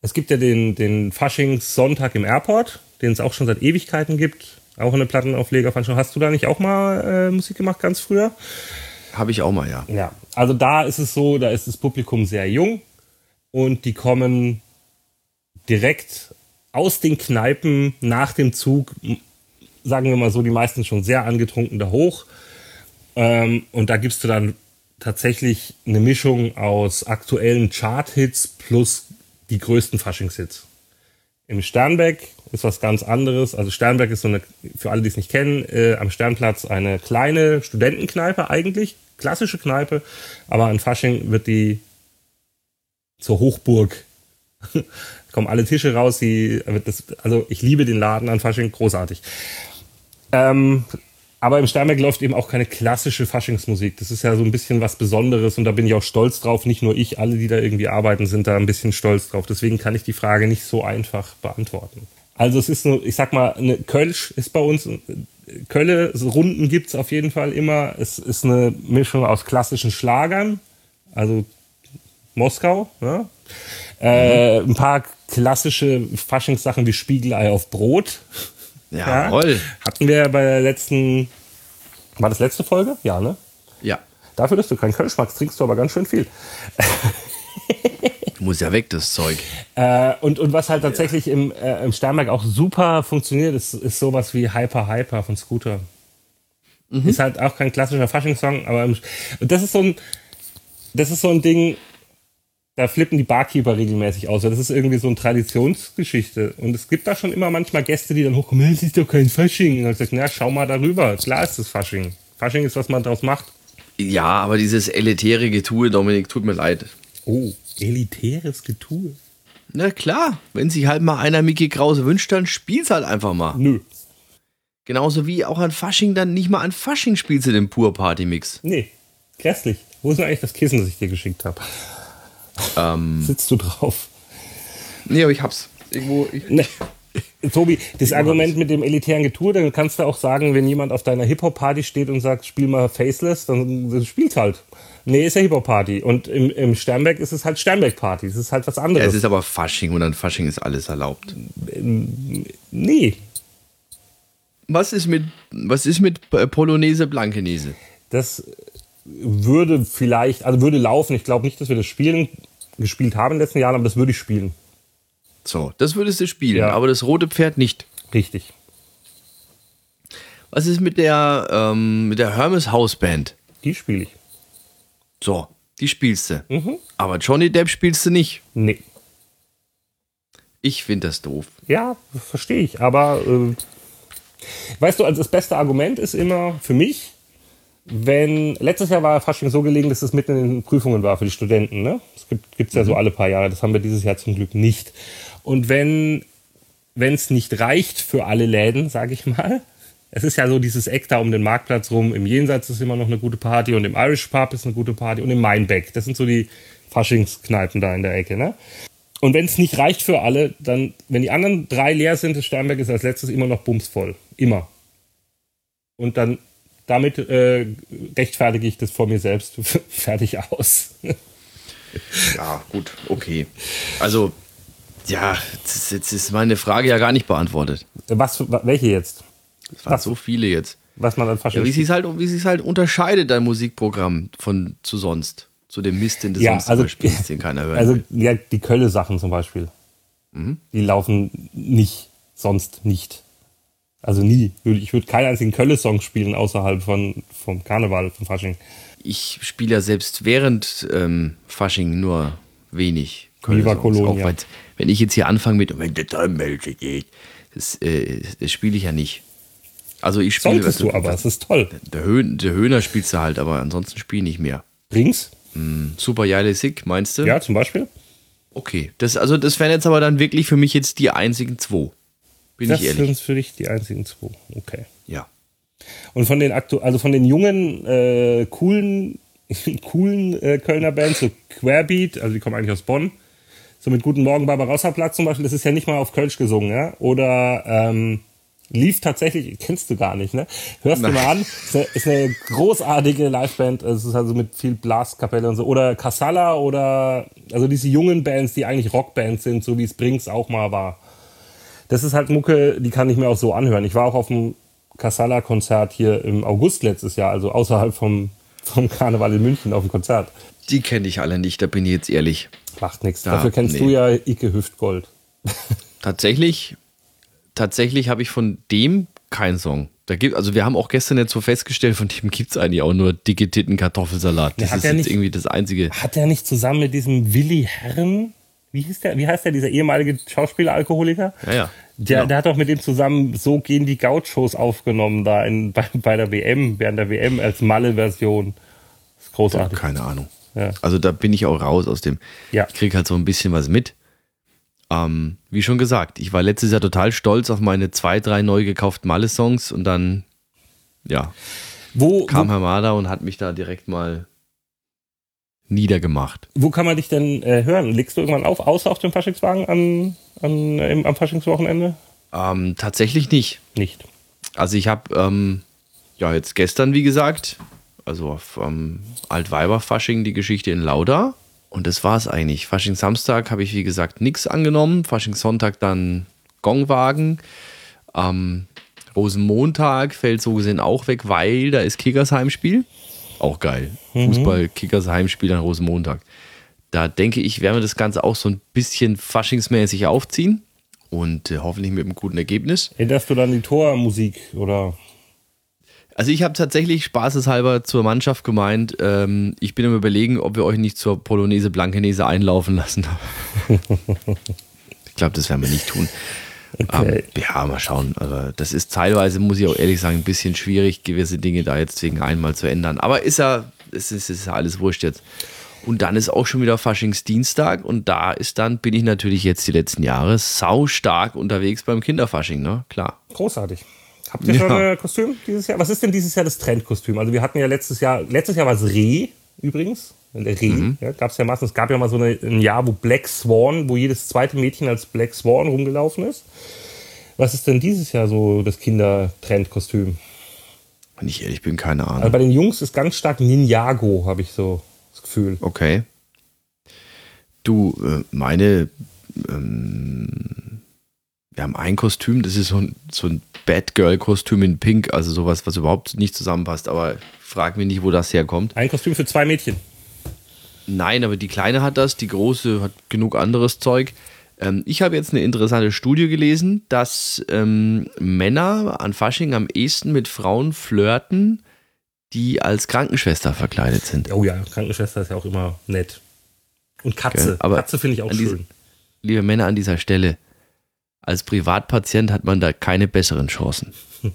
es gibt ja den, den Faschingssonntag im Airport, den es auch schon seit Ewigkeiten gibt. Auch eine Plattenauflegerveranstaltung. Hast du da nicht auch mal äh, Musik gemacht, ganz früher? Habe ich auch mal, ja. Ja, also da ist es so, da ist das Publikum sehr jung und die kommen direkt aus den Kneipen nach dem Zug sagen wir mal so, die meisten schon sehr angetrunken da hoch. Ähm, und da gibst du dann tatsächlich eine Mischung aus aktuellen Chart-Hits plus die größten Faschingshits. Im Sternbeck ist was ganz anderes. Also Sternberg ist so eine, für alle, die es nicht kennen, äh, am Sternplatz eine kleine Studentenkneipe eigentlich, klassische Kneipe, aber an Fasching wird die zur Hochburg. Kommen alle Tische raus, die, das, also ich liebe den Laden an Fasching, großartig. Ähm, aber im Steinberg läuft eben auch keine klassische Faschingsmusik. Das ist ja so ein bisschen was Besonderes und da bin ich auch stolz drauf. Nicht nur ich, alle, die da irgendwie arbeiten, sind da ein bisschen stolz drauf. Deswegen kann ich die Frage nicht so einfach beantworten. Also es ist nur, ich sag mal, eine Kölsch ist bei uns, Kölle, so Runden gibt's auf jeden Fall immer. Es ist eine Mischung aus klassischen Schlagern, also Moskau, ne? Äh, ein paar klassische Faschingssachen wie Spiegelei auf Brot. Jawohl. Ja, hatten wir bei der letzten, war das letzte Folge? Ja, ne? Ja. Dafür, dass du keinen Kölsch magst, trinkst du aber ganz schön viel. Muss ja weg, das Zeug. Äh, und, und was halt tatsächlich ja. im, äh, im Sternberg auch super funktioniert, ist, ist sowas wie Hyper Hyper von Scooter. Mhm. Ist halt auch kein klassischer Faschingssong, aber im, und das ist so ein, das ist so ein Ding, da flippen die Barkeeper regelmäßig aus. Das ist irgendwie so eine Traditionsgeschichte. Und es gibt da schon immer manchmal Gäste, die dann hochkommen, das ist doch kein Fasching. Und dann sagt, na, schau mal darüber. Klar ist das Fasching. Fasching ist, was man daraus macht. Ja, aber dieses elitäre Getue, Dominik, tut mir leid. Oh, elitäres Getue. Na klar, wenn sich halt mal einer Mickey Krause wünscht, dann spiel's halt einfach mal. Nö. Genauso wie auch an Fasching dann nicht mal an Fasching spielst du den Pur Party Mix. Nee, grässlich. Wo ist denn eigentlich das Kissen, das ich dir geschickt habe? Ähm, Sitzt du drauf? nee, aber ich hab's. Irgendwo. Ich, Nee. Tobi, das Argument mit dem elitären Getue, dann kannst du auch sagen, wenn jemand auf deiner Hip-Hop-Party steht und sagt, spiel mal Faceless, dann, spiel's halt. Nee, ist ja Hip-Hop-Party. Und im, im Sternberg ist es halt Sternberg-Party. Es ist halt was ja, anderes. es ist aber Fasching und an Fasching ist alles erlaubt. nee, Was ist mit, was ist mit Polonaise Blankenese? das würde vielleicht, also würde laufen. Ich glaube nicht, dass wir das spielen, gespielt haben in den letzten Jahren, aber das würde ich spielen. So, das würdest du spielen, Ja. aber das rote Pferd nicht. Richtig. Was ist mit der, ähm, mit der Hermes Hausband? Die spiele ich. So, die spielst du. Aber Johnny Depp spielst du nicht. Nee. Ich finde das doof. Ja, verstehe ich. Aber äh, weißt du, also das beste Argument ist immer für mich, wenn letztes Jahr war Fasching so gelegen, dass es mitten in den Prüfungen war für die Studenten. Ne? Das gibt es ja so alle paar Jahre. Das haben wir dieses Jahr zum Glück nicht. Und wenn wenn es nicht reicht für alle Läden, sage ich mal. Es ist ja so dieses Eck da um den Marktplatz rum. Im Jenseits ist immer noch eine gute Party und im Irish Pub ist eine gute Party und im Mainbeck. Das sind so die Faschingskneipen da in der Ecke. Ne? Und wenn es nicht reicht für alle, dann, wenn die anderen drei leer sind, das Sternberg ist als letztes immer noch bumsvoll. Immer. Und dann, damit äh, rechtfertige ich das vor mir selbst fertig aus. Ja, gut, okay. Also, ja, jetzt, ist meine Frage ja gar nicht beantwortet. Was, welche jetzt? Es waren Was? so viele jetzt. Was man an Ja, Fasching wie sich halt, wie sich's halt unterscheidet, dein Musikprogramm von zu sonst. Zu dem Mist, den du Ja, sonst also- spielst, den keiner hört. Also ja, die Kölle-Sachen zum Beispiel. Die laufen nicht, sonst nicht. Also nie. Ich würde keinen einzigen Kölle-Song spielen außerhalb von, vom Karneval, vom Fasching. ich spiele ja selbst während ähm, Fasching nur wenig. Viva Songs. Colonia. Auch weil- wenn ich jetzt hier anfange mit, wenn der Däummelche geht, das, äh, das spiele ich ja nicht. Also ich spiele. Solltest du aber, es ist toll. Der, Höhn, der Höhner spielst du halt, aber ansonsten spiele ich nicht mehr. Rings? Super Jale Sick, meinst du? Ja, zum Beispiel. Okay. Das, also das wären jetzt aber dann wirklich für mich jetzt die einzigen zwei. Bin Das ich ehrlich. sind für dich die einzigen zwei. Okay. Ja. Und von den aktu also von den jungen, äh, coolen, coolen äh, Kölner Bands, so Querbeat, also die kommen eigentlich aus Bonn, so mit Guten Morgen Barbarossa Platz zum Beispiel, das ist ja nicht mal auf Kölsch gesungen, ja? Oder ähm, lief tatsächlich, kennst du gar nicht, ne? Hörst du Nein. mal an, ist eine, ist eine großartige Liveband, es ist also mit viel Blaskapelle und so. Oder Casala oder also diese jungen Bands, die eigentlich Rockbands sind, so wie es Brinks auch mal war. Das ist halt Mucke, die kann ich mir auch so anhören. Ich war auch auf dem Casala-Konzert hier im August letztes Jahr, also außerhalb vom, vom Karneval in München auf dem Konzert. Die kenne ich alle nicht, da bin ich jetzt ehrlich. Macht nichts. Da- Dafür kennst nee. du ja Icke Hüftgold. Tatsächlich, tatsächlich habe ich von dem keinen Song. Da gibt, also wir haben auch gestern jetzt so festgestellt, von dem gibt es eigentlich auch nur dicke Titten Kartoffelsalat. Das hat ist jetzt nicht- irgendwie das einzige. Hat er nicht zusammen mit diesem Willi Herren, wie hieß der, wie heißt der, dieser ehemalige Schauspieler-Alkoholiker? Ja, ja. Der, Genau. der hat doch mit dem zusammen So gehen die Gauchos aufgenommen da in, bei, bei der WM, während der WM als Malle-Version. Das ist großartig. Keine Ahnung. Ja. Also da bin ich auch raus aus dem. Ja. Ich kriege halt so ein bisschen was mit. Ähm, wie schon gesagt, ich war letztes Jahr total stolz auf meine zwei, drei neu gekauften Malle-Songs und dann, ja, Wo, kam wo, Hamada und hat mich da direkt mal niedergemacht. wo kann man dich denn äh, hören? Legst du irgendwann auf, außer auf dem Faschingswagen an, an, im, am Faschingswochenende? Ähm, tatsächlich nicht. Nicht. Also ich habe ähm, ja jetzt gestern, wie gesagt, also auf ähm, Altweiber-Fasching die Geschichte in Lauda. Und das war es eigentlich. Fasching Samstag habe ich, wie gesagt, nichts angenommen. Fasching Sonntag dann Gongwagen. Am Rosenmontag fällt so gesehen auch weg, weil da ist Kickers Heimspiel. Auch geil. Fußball, Kickers Heimspiel an Rosenmontag. Da denke ich, werden wir das Ganze auch so ein bisschen faschingsmäßig aufziehen. Und äh, hoffentlich mit einem guten Ergebnis. Änderst du dann die Tormusik oder? Also ich habe tatsächlich spaßeshalber zur Mannschaft gemeint, ähm, ich bin am überlegen, ob wir euch nicht zur Polonaise Blankenese einlaufen lassen. ich glaube, das werden wir nicht tun. Okay. Ähm, ja, mal schauen. Aber das ist teilweise, muss ich auch ehrlich sagen, ein bisschen schwierig, gewisse Dinge da jetzt wegen einmal zu ändern. Aber ist ja, es ist, ist alles wurscht jetzt. Und dann ist auch schon wieder Faschingsdienstag und da ist dann, bin ich natürlich jetzt die letzten Jahre sau stark unterwegs beim Kinderfasching, ne? Klar. Großartig. Habt ihr schon Ja. ein Kostüm dieses Jahr? Was ist denn dieses Jahr das Trendkostüm? Also wir hatten ja letztes Jahr, letztes Jahr war es Reh übrigens. Reh, Mhm. ja, gab es ja meistens. Es gab ja mal so eine, ein Jahr, wo Black Swan, wo jedes zweite Mädchen als Black Swan rumgelaufen ist. Was ist denn dieses Jahr so das Kindertrendkostüm? Wenn ich ehrlich bin, keine Also Ahnung. bei den Jungs ist ganz stark Ninjago, habe ich so das Gefühl. Okay. Du, äh, meine, ähm, wir haben ein Kostüm, das ist so ein, so ein Batgirl-Kostüm in Pink, also sowas, was überhaupt nicht zusammenpasst, aber frag mich nicht, wo das herkommt. Ein Kostüm für zwei Mädchen. Nein, aber die Kleine hat das, die Große hat genug anderes Zeug. Ähm, ich habe jetzt eine interessante Studie gelesen, dass ähm, Männer an Fasching am ehesten mit Frauen flirten, die als Krankenschwester verkleidet sind. Oh ja, Krankenschwester ist ja auch immer nett. Und Katze. Okay, aber Katze finde ich auch an diese- schön. Liebe Männer an dieser Stelle, als Privatpatient hat man da keine besseren Chancen.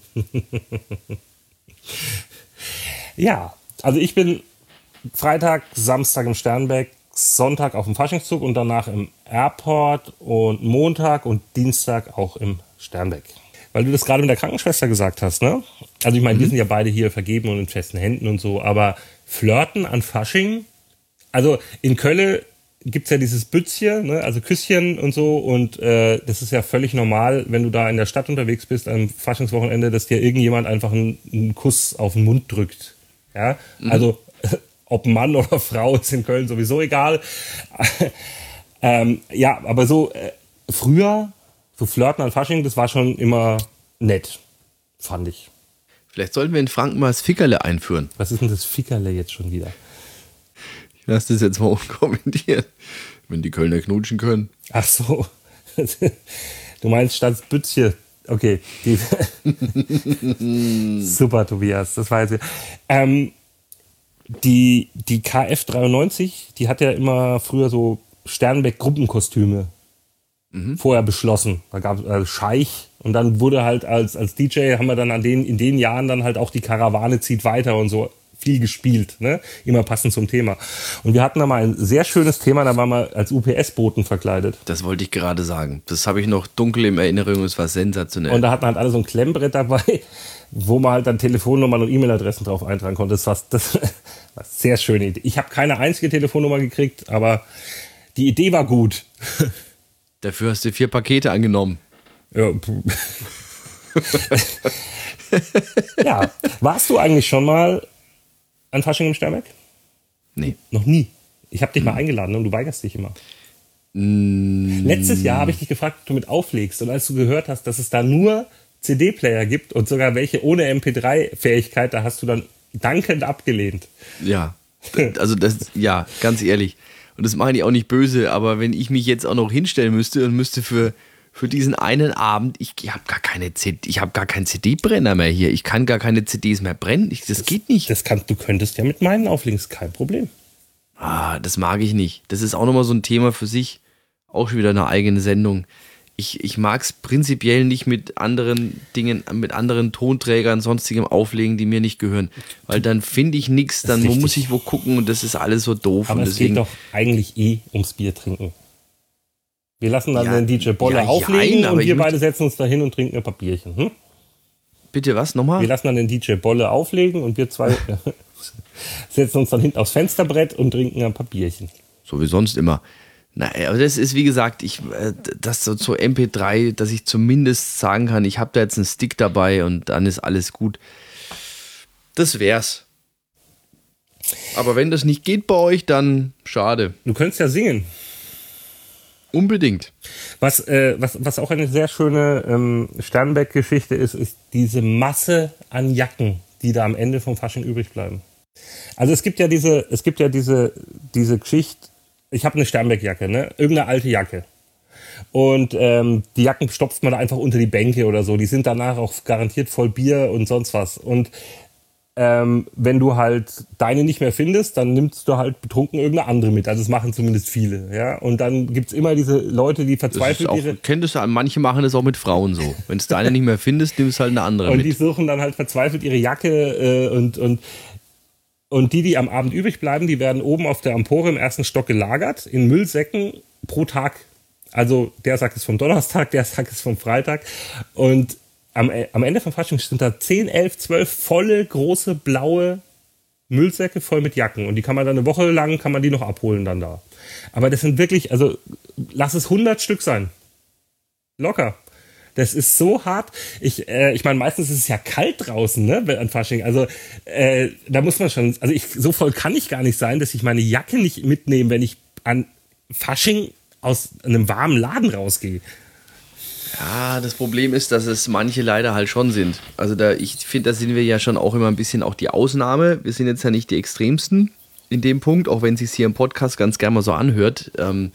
Ja, also ich bin Freitag, Samstag im Sternberg, Sonntag auf dem Faschingszug und danach im Airport und Montag und Dienstag auch im Sternberg. Weil du das gerade mit der Krankenschwester gesagt hast, ne? Also ich meine, wir sind ja beide hier vergeben und in festen Händen und so, aber Flirten an Fasching, also in Köln gibt's ja dieses Bützchen, ne? also Küsschen und so und äh, das ist ja völlig normal, wenn du da in der Stadt unterwegs bist am Faschingswochenende, dass dir irgendjemand einfach einen, einen Kuss auf den Mund drückt. Ja, also ob Mann oder Frau ist in Köln sowieso egal. ähm, ja, aber so äh, früher, so Flirten an Fasching, das war schon immer nett, fand ich. Vielleicht sollten wir in Franken mal das Fickerle einführen. Was ist denn das Fickerle jetzt schon wieder? Ich lasse das jetzt mal unkommentiert. Wenn die Kölner knutschen können. Ach so. Du meinst statt Bützche. Okay. Super, Tobias. Das war jetzt. Ähm, die, die KF93, die hat ja immer früher so Sternbeck-Gruppenkostüme vorher beschlossen. Da gab es äh, Scheich und dann wurde halt als, als DJ haben wir dann an den, in den Jahren dann halt auch die Karawane zieht weiter und so viel gespielt, ne? Immer passend zum Thema. Und wir hatten da mal ein sehr schönes Thema, da waren wir als UPS-Boten verkleidet. Das wollte ich gerade sagen. Das habe ich noch dunkel in Erinnerung. Es war sensationell. Und da hatten halt alle so ein Klemmbrett dabei, wo man halt dann Telefonnummern und E-Mail-Adressen drauf eintragen konnte. Das war, das war eine sehr schöne Idee. Ich habe keine einzige Telefonnummer gekriegt, aber die Idee war gut. Dafür hast du vier Pakete angenommen. Ja, ja. warst du eigentlich schon mal an Fasching im Sternberg? Nee. Noch nie. Ich habe dich mal eingeladen und du weigerst dich immer. Letztes Jahr habe ich dich gefragt, ob du mit auflegst. Und als du gehört hast, dass es da nur CD-Player gibt und sogar welche ohne MP3-Fähigkeit, da hast du dann dankend abgelehnt. Ja. Also das, ja, ganz ehrlich. Und das meine ich auch nicht böse, aber wenn ich mich jetzt auch noch hinstellen müsste und müsste für, für diesen einen Abend, ich, ich habe gar keine CD, ich habe gar keinen CD-Brenner mehr hier. Ich kann gar keine CDs mehr brennen. Ich, das geht nicht. Das kannst, du könntest ja mit meinen auflegen, ist kein Problem. Ah, das mag ich nicht. Das ist auch nochmal so ein Thema für sich. Auch schon wieder eine eigene Sendung. Ich, ich mag es prinzipiell nicht mit anderen Dingen, mit anderen Tonträgern, sonstigem Auflegen, die mir nicht gehören. Weil dann finde ich nichts, dann richtig. muss ich wo gucken und das ist alles so doof. Aber es geht doch eigentlich eh ums Bier trinken. Wir lassen dann Ja, den DJ Bolle ja, auflegen aber und wir beide setzen uns da hin und trinken ein paar Bierchen. Hm? Bitte was nochmal? Wir lassen dann den DJ Bolle auflegen und wir zwei setzen uns dann hinten aufs Fensterbrett und trinken ein paar Bierchen. So wie sonst immer. Nein, aber das ist wie gesagt, ich, äh, das so zur MP3, dass ich zumindest sagen kann, ich habe da jetzt einen Stick dabei und dann ist alles gut. Das wär's. Aber wenn das nicht geht bei euch, dann schade. Du könntest ja singen. Unbedingt. Was, äh, was, was auch eine sehr schöne ähm, Sternbeck-Geschichte ist, ist diese Masse an Jacken, die da am Ende vom Fasching übrig bleiben. Also es gibt ja diese, es gibt ja diese, diese Geschichte, ich habe eine Sternbeck-Jacke, ne? Irgendeine alte Jacke. Und ähm, die Jacken stopft man da einfach unter die Bänke oder so. Die sind danach auch garantiert voll Bier und sonst was. Und ähm, wenn du halt deine nicht mehr findest, dann nimmst du halt betrunken irgendeine andere mit. Also das machen zumindest viele. Ja? Und dann gibt's immer diese Leute, die verzweifelt auch, ihre. es ja, manche machen das auch mit Frauen so. Wenn es deine nicht mehr findest, nimmst halt eine andere Und die mit. suchen dann halt verzweifelt ihre Jacke äh, und, und, Und die, die am Abend übrig bleiben, die werden oben auf der Empore im ersten Stock gelagert, in Müllsäcken pro Tag. Also der Sack ist vom Donnerstag, der Sack ist vom Freitag. Und am, am Ende vom Fasching sind da 10, 11, 12 volle, große, blaue Müllsäcke voll mit Jacken. Und die kann man dann eine Woche lang, kann man die noch abholen dann da. Aber das sind wirklich, also lass es 100 Stück sein. Locker. Das ist so hart. Ich, äh, ich meine, meistens ist es ja kalt draußen, ne, an Fasching. Also äh, da muss man schon, also ich, so voll kann ich gar nicht sein, dass ich meine Jacke nicht mitnehme, wenn ich an Fasching aus einem warmen Laden rausgehe. Ja, das Problem ist, dass es manche leider halt schon sind. Also da, ich finde, da sind wir ja schon auch immer ein bisschen auch die Ausnahme. Wir sind jetzt ja nicht die Extremsten in dem Punkt, auch wenn es sich hier im Podcast ganz gerne mal so anhört. Ähm,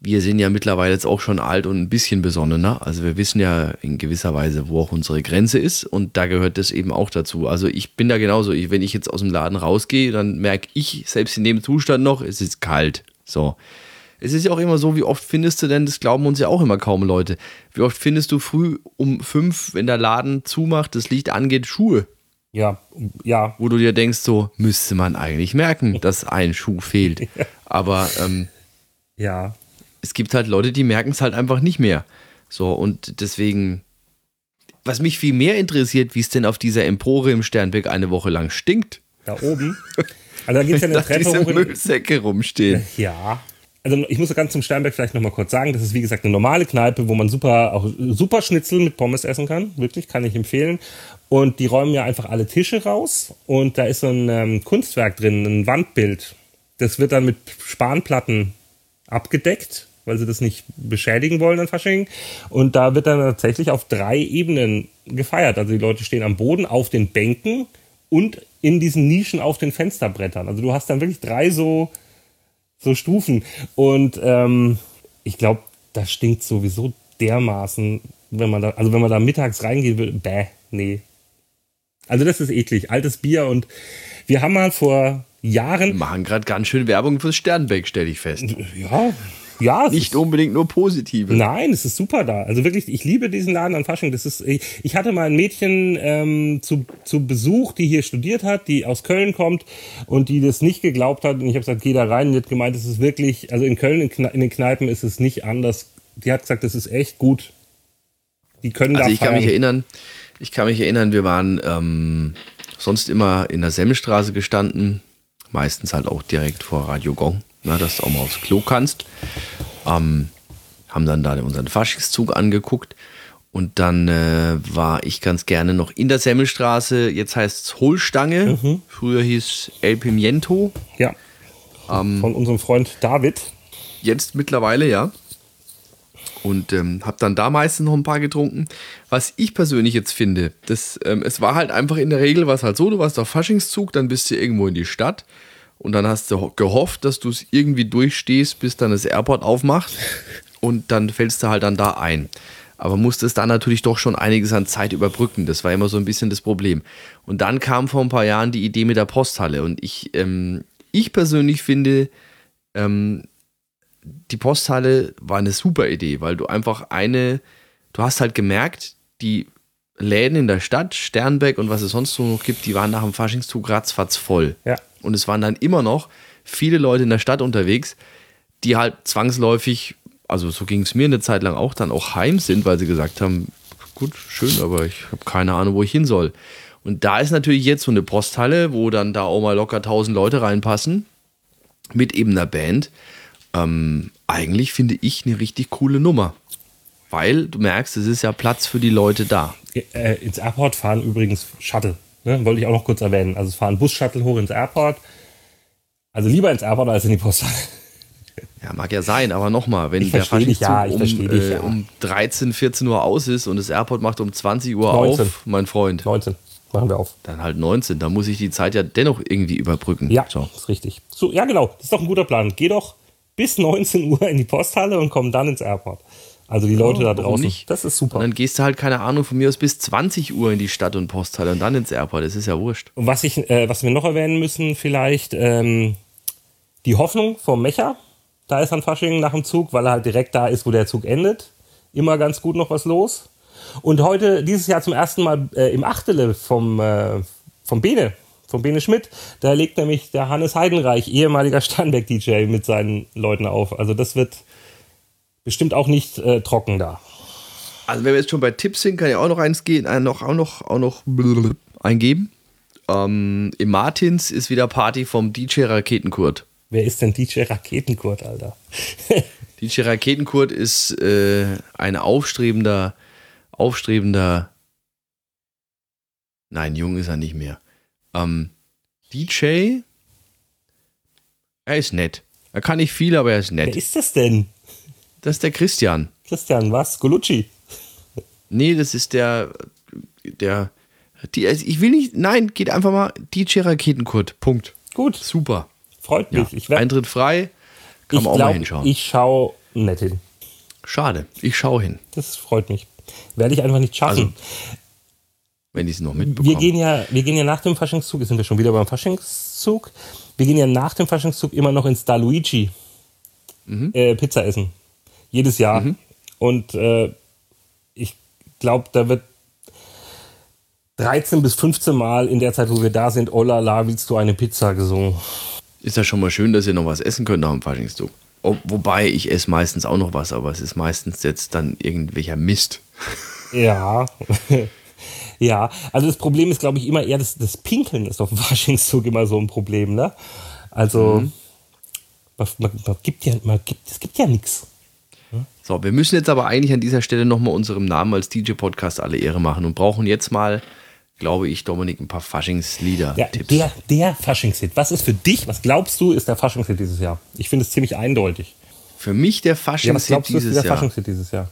wir sind ja mittlerweile jetzt auch schon alt und ein bisschen besonnener. Also wir wissen ja in gewisser Weise, wo auch unsere Grenze ist und da gehört das eben auch dazu. Also ich bin da genauso. Ich, wenn ich jetzt aus dem Laden rausgehe, dann merke ich selbst in dem Zustand noch, es ist kalt. So. Es ist ja auch immer so, wie oft findest du denn, das glauben uns ja auch immer kaum Leute, wie oft findest du früh um fünf, wenn der Laden zumacht, das Licht angeht, Schuhe? Ja, ja. Wo du dir denkst, so müsste man eigentlich merken, dass ein Schuh fehlt. Aber ähm, ja. es gibt halt Leute, die merken es halt einfach nicht mehr. So, und deswegen, was mich viel mehr interessiert, wie es denn auf dieser Empore im Sternberg eine Woche lang stinkt. Da oben. Also da gibt es ja eine Treppe hoch. Müllsäcke rumstehen. Ja. Also ich muss ganz zum Sternberg vielleicht nochmal kurz sagen, das ist wie gesagt eine normale Kneipe, wo man super, auch super Schnitzel mit Pommes essen kann. Wirklich, kann ich empfehlen. Und die räumen ja einfach alle Tische raus und da ist so ein ähm, Kunstwerk drin, ein Wandbild. Das wird dann mit Spanplatten abgedeckt, weil sie das nicht beschädigen wollen an Fasching. Und da wird dann tatsächlich auf drei Ebenen gefeiert. Also die Leute stehen am Boden, auf den Bänken und in diesen Nischen auf den Fensterbrettern. Also du hast dann wirklich drei so so Stufen. Und ähm, ich glaube, das stinkt sowieso dermaßen, wenn man da, also wenn man da mittags reingehen würde, bäh, nee. Also das ist eklig. Altes Bier und wir haben mal vor Jahren. Machen gerade ganz schön Werbung fürs Sternbeck, stelle ich fest. Ja, ja. Nicht unbedingt nur positive. Nein, es ist super da. Also wirklich, ich liebe diesen Laden an Fasching. Das ist, ich, ich hatte mal ein Mädchen ähm, zu, zu Besuch, die hier studiert hat, die aus Köln kommt und die das nicht geglaubt hat. Und ich habe gesagt, geh da rein. Und die hat gemeint, es ist wirklich, also in Köln in, in den Kneipen ist es nicht anders. Die hat gesagt, das ist echt gut. Die können Also da ich kann mich erinnern, ich kann mich erinnern, wir waren ähm, sonst immer in der Semmelstraße gestanden, meistens halt auch direkt vor Radio Gong, na, dass du auch mal aufs Klo kannst. Ähm, haben dann da unseren Faschingszug angeguckt und dann äh, war ich ganz gerne noch in der Semmelstraße, jetzt heißt es Hohlstange, Mhm. früher hieß El Pimiento, Ja. Ähm. Von unserem Freund David. Jetzt mittlerweile, ja. Und ähm, habe dann da meistens noch ein paar getrunken. Was ich persönlich jetzt finde, das, ähm, es war halt einfach in der Regel was halt so, du warst auf Faschingszug, dann bist du irgendwo in die Stadt und dann hast du ho- gehofft, dass du es irgendwie durchstehst, bis dann das Airport aufmacht und dann fällst du halt dann da ein. Aber musstest dann natürlich doch schon einiges an Zeit überbrücken. Das war immer so ein bisschen das Problem. Und dann kam vor ein paar Jahren die Idee mit der Posthalle. Und ich, ähm, ich persönlich finde, ähm, die Posthalle war eine super Idee, weil du einfach eine, du hast halt gemerkt, die Läden in der Stadt, Sternbeck und was es sonst so noch gibt, die waren nach dem Faschingszug ratzfatz voll. Ja. Und es waren dann immer noch viele Leute in der Stadt unterwegs, die halt zwangsläufig, also so ging es mir eine Zeit lang auch, dann auch heim sind, weil sie gesagt haben, gut, schön, aber ich habe keine Ahnung, wo ich hin soll. Und da ist natürlich jetzt so eine Posthalle, wo dann da auch mal locker 1000 Leute reinpassen, mit eben einer Band. Ähm, eigentlich finde ich eine richtig coole Nummer. Weil du merkst, es ist ja Platz für die Leute da. Äh, ins Airport fahren übrigens Shuttle. Ne? Wollte ich auch noch kurz erwähnen. Also es fahren Bus-Shuttle hoch ins Airport. Also lieber ins Airport als in die Posthalle. Ja, mag ja sein, aber nochmal, wenn Ich der Faschingszug ja, um, dich, äh, ja. um 13, 14 Uhr aus ist und das Airport macht um 20 Uhr 19. auf, mein Freund, 19. Machen wir auf. dann halt 19. Da muss ich die Zeit ja dennoch irgendwie überbrücken. Ja, So. ist richtig. So, ja, genau. Das ist doch ein guter Plan. Geh doch bis 19 Uhr in die Posthalle und komm dann ins Airport. Also die Leute da warum draußen. nicht? Das ist Und super. dann gehst du halt, keine Ahnung, von mir aus bis 20 Uhr in die Stadt und Posthalle und dann ins Airport. Das ist ja wurscht. Und was, ich, äh, was wir noch erwähnen müssen, vielleicht ähm, die Hoffnung vom Mecher. Da ist an Fasching nach dem Zug, weil er halt direkt da ist, wo der Zug endet. Immer ganz gut noch was los. Und heute, dieses Jahr zum ersten Mal äh, im Achtele vom, äh, vom Bene, von Bene Schmidt. Da legt nämlich der Hannes Heidenreich, ehemaliger Steinberg-DJ, mit seinen Leuten auf. Also das wird bestimmt auch nicht äh, trocken da. Also wenn wir jetzt schon bei Tipps sind, kann ich auch noch eins gehen, äh, noch, auch noch, auch noch eingeben. Ähm, Im Martins ist wieder Party vom DJ Raketenkurt. Wer ist denn DJ Raketenkurt, Alter? DJ Raketenkurt ist äh, ein aufstrebender, aufstrebender. Nein, jung ist er nicht mehr. Ähm, DJ. Er ist nett. Er kann nicht viel, aber er ist nett. Wer ist das denn? Das ist der Christian. Christian, was? Golucci? Nee, das ist der. Der. Die, also ich will nicht. Nein, geht einfach mal DJ Raketenkurt. Punkt. Gut. Super. Freut mich. Ja. Ich werd, Eintritt frei. Kann man auch glaub, mal hinschauen. Ich schaue nett hin. Schade. Ich schaue hin. Das freut mich. Werde ich einfach nicht schaffen. Also, wenn ich es noch mitbekomme. Wir gehen, ja, wir gehen ja nach dem Faschingszug, jetzt sind wir schon wieder beim Faschingszug. Wir gehen ja nach dem Faschingszug immer noch ins Da Luigi mhm. äh, Pizza essen. Jedes Jahr. Mhm. Und äh, ich glaube, da wird 13 bis 15 Mal in der Zeit, wo wir da sind, oh la la, willst du eine Pizza gesungen. Ist ja schon mal schön, dass ihr noch was essen könnt nach dem Faschingszug. Wobei ich esse meistens auch noch was, aber es ist meistens jetzt dann irgendwelcher Mist. Ja. ja, also das Problem ist, glaube ich, immer eher das, das Pinkeln ist auf dem Faschingszug immer so ein Problem, ne? Also, mhm. man, man, man, gibt ja, man gibt, es gibt ja nichts. So, wir müssen jetzt aber eigentlich an dieser Stelle nochmal unserem Namen als DJ-Podcast alle Ehre machen und brauchen jetzt mal, glaube ich, Dominik, ein paar Faschingslieder. Ja, der, der Faschingshit. Was ist für dich, was glaubst du, ist der Faschingshit dieses Jahr? Ich finde es ziemlich eindeutig. Für mich der Faschingshit ja, dieses Jahr. der Faschingshit dieses Jahr?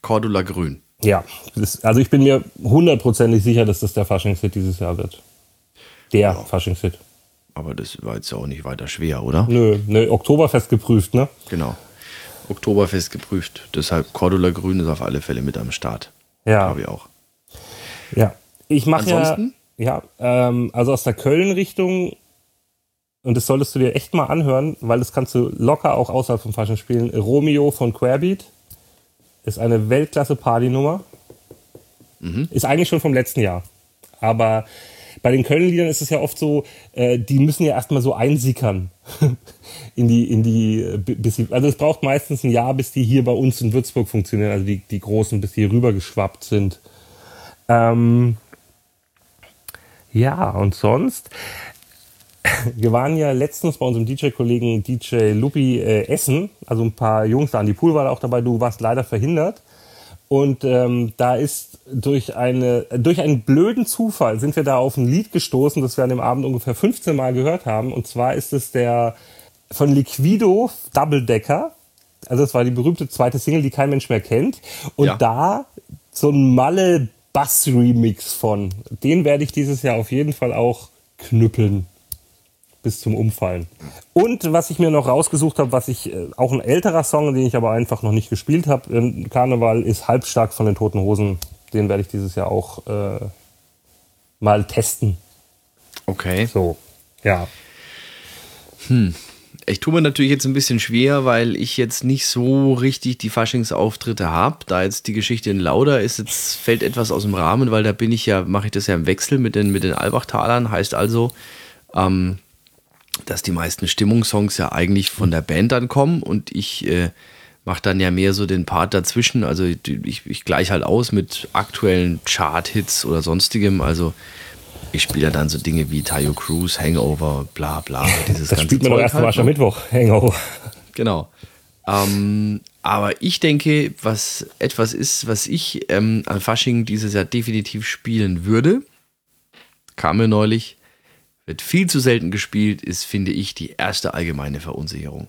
Cordula Grün. Ja, das, also ich bin mir hundertprozentig sicher, dass das der Faschingshit dieses Jahr wird. Der ja. Faschingshit. Aber das war jetzt auch nicht weiter schwer, oder? Nö, nö, Oktoberfest geprüft, ne? Genau. Oktoberfest geprüft. Deshalb Cordula Grün ist auf alle Fälle mit am Start. Ja. Glaube ich auch. Ja. Ich mache ja, ja, ähm, also aus der Köln-Richtung, und das solltest du dir echt mal anhören, weil das kannst du locker auch außerhalb vom Faschen spielen. Romeo von Querbeat ist eine Weltklasse-Partynummer. Mhm. Ist eigentlich schon vom letzten Jahr. Aber bei den Köln-Liedern ist es ja oft so, äh, die müssen ja erstmal so einsickern in die, in die, äh, bis sie, also es braucht meistens ein Jahr, bis die hier bei uns in Würzburg funktionieren, also die, die großen, bis die rüber geschwappt sind. Ähm, ja, und sonst, wir waren ja letztens bei unserem DJ-Kollegen DJ Lupi äh, Essen, also ein paar Jungs da an die Pool war auch dabei, du warst leider verhindert. Und ähm, da ist durch, eine, durch einen blöden Zufall sind wir da auf ein Lied gestoßen, das wir an dem Abend ungefähr 15 Mal gehört haben. Und zwar ist es der von Liquido Double Decker. Also das war die berühmte zweite Single, die kein Mensch mehr kennt. Und ja. da so ein Malle Bass Remix von. Den werde ich dieses Jahr auf jeden Fall auch knüppeln bis zum Umfallen. Und was ich mir noch rausgesucht habe, was ich äh, auch ein älterer Song, den ich aber einfach noch nicht gespielt habe im Karneval, ist Halbstark von den Toten Hosen. Den werde ich dieses Jahr auch äh, mal testen. Okay. So, ja. Hm. Ich tue mir natürlich jetzt ein bisschen schwer, weil ich jetzt nicht so richtig die Faschingsauftritte habe. Da jetzt die Geschichte in Lauder ist, jetzt fällt etwas aus dem Rahmen, weil da bin ich ja, mache ich das ja im Wechsel mit den, mit den Albachtalern. Heißt also, ähm, dass die meisten Stimmungssongs ja eigentlich von der Band dann kommen und ich äh, mache dann ja mehr so den Part dazwischen. Also ich, ich gleiche halt aus mit aktuellen Chart-Hits oder sonstigem. Also ich spiele ja dann so Dinge wie Tayo Cruz, Hangover, bla bla. Dieses das ganze spielt man doch erst halt, Mittwoch, Hangover. Genau. Ähm, aber ich denke, was etwas ist, was ich ähm, an Fasching dieses Jahr definitiv spielen würde, kam mir neulich, wird viel zu selten gespielt, ist, finde ich, die erste allgemeine Verunsicherung.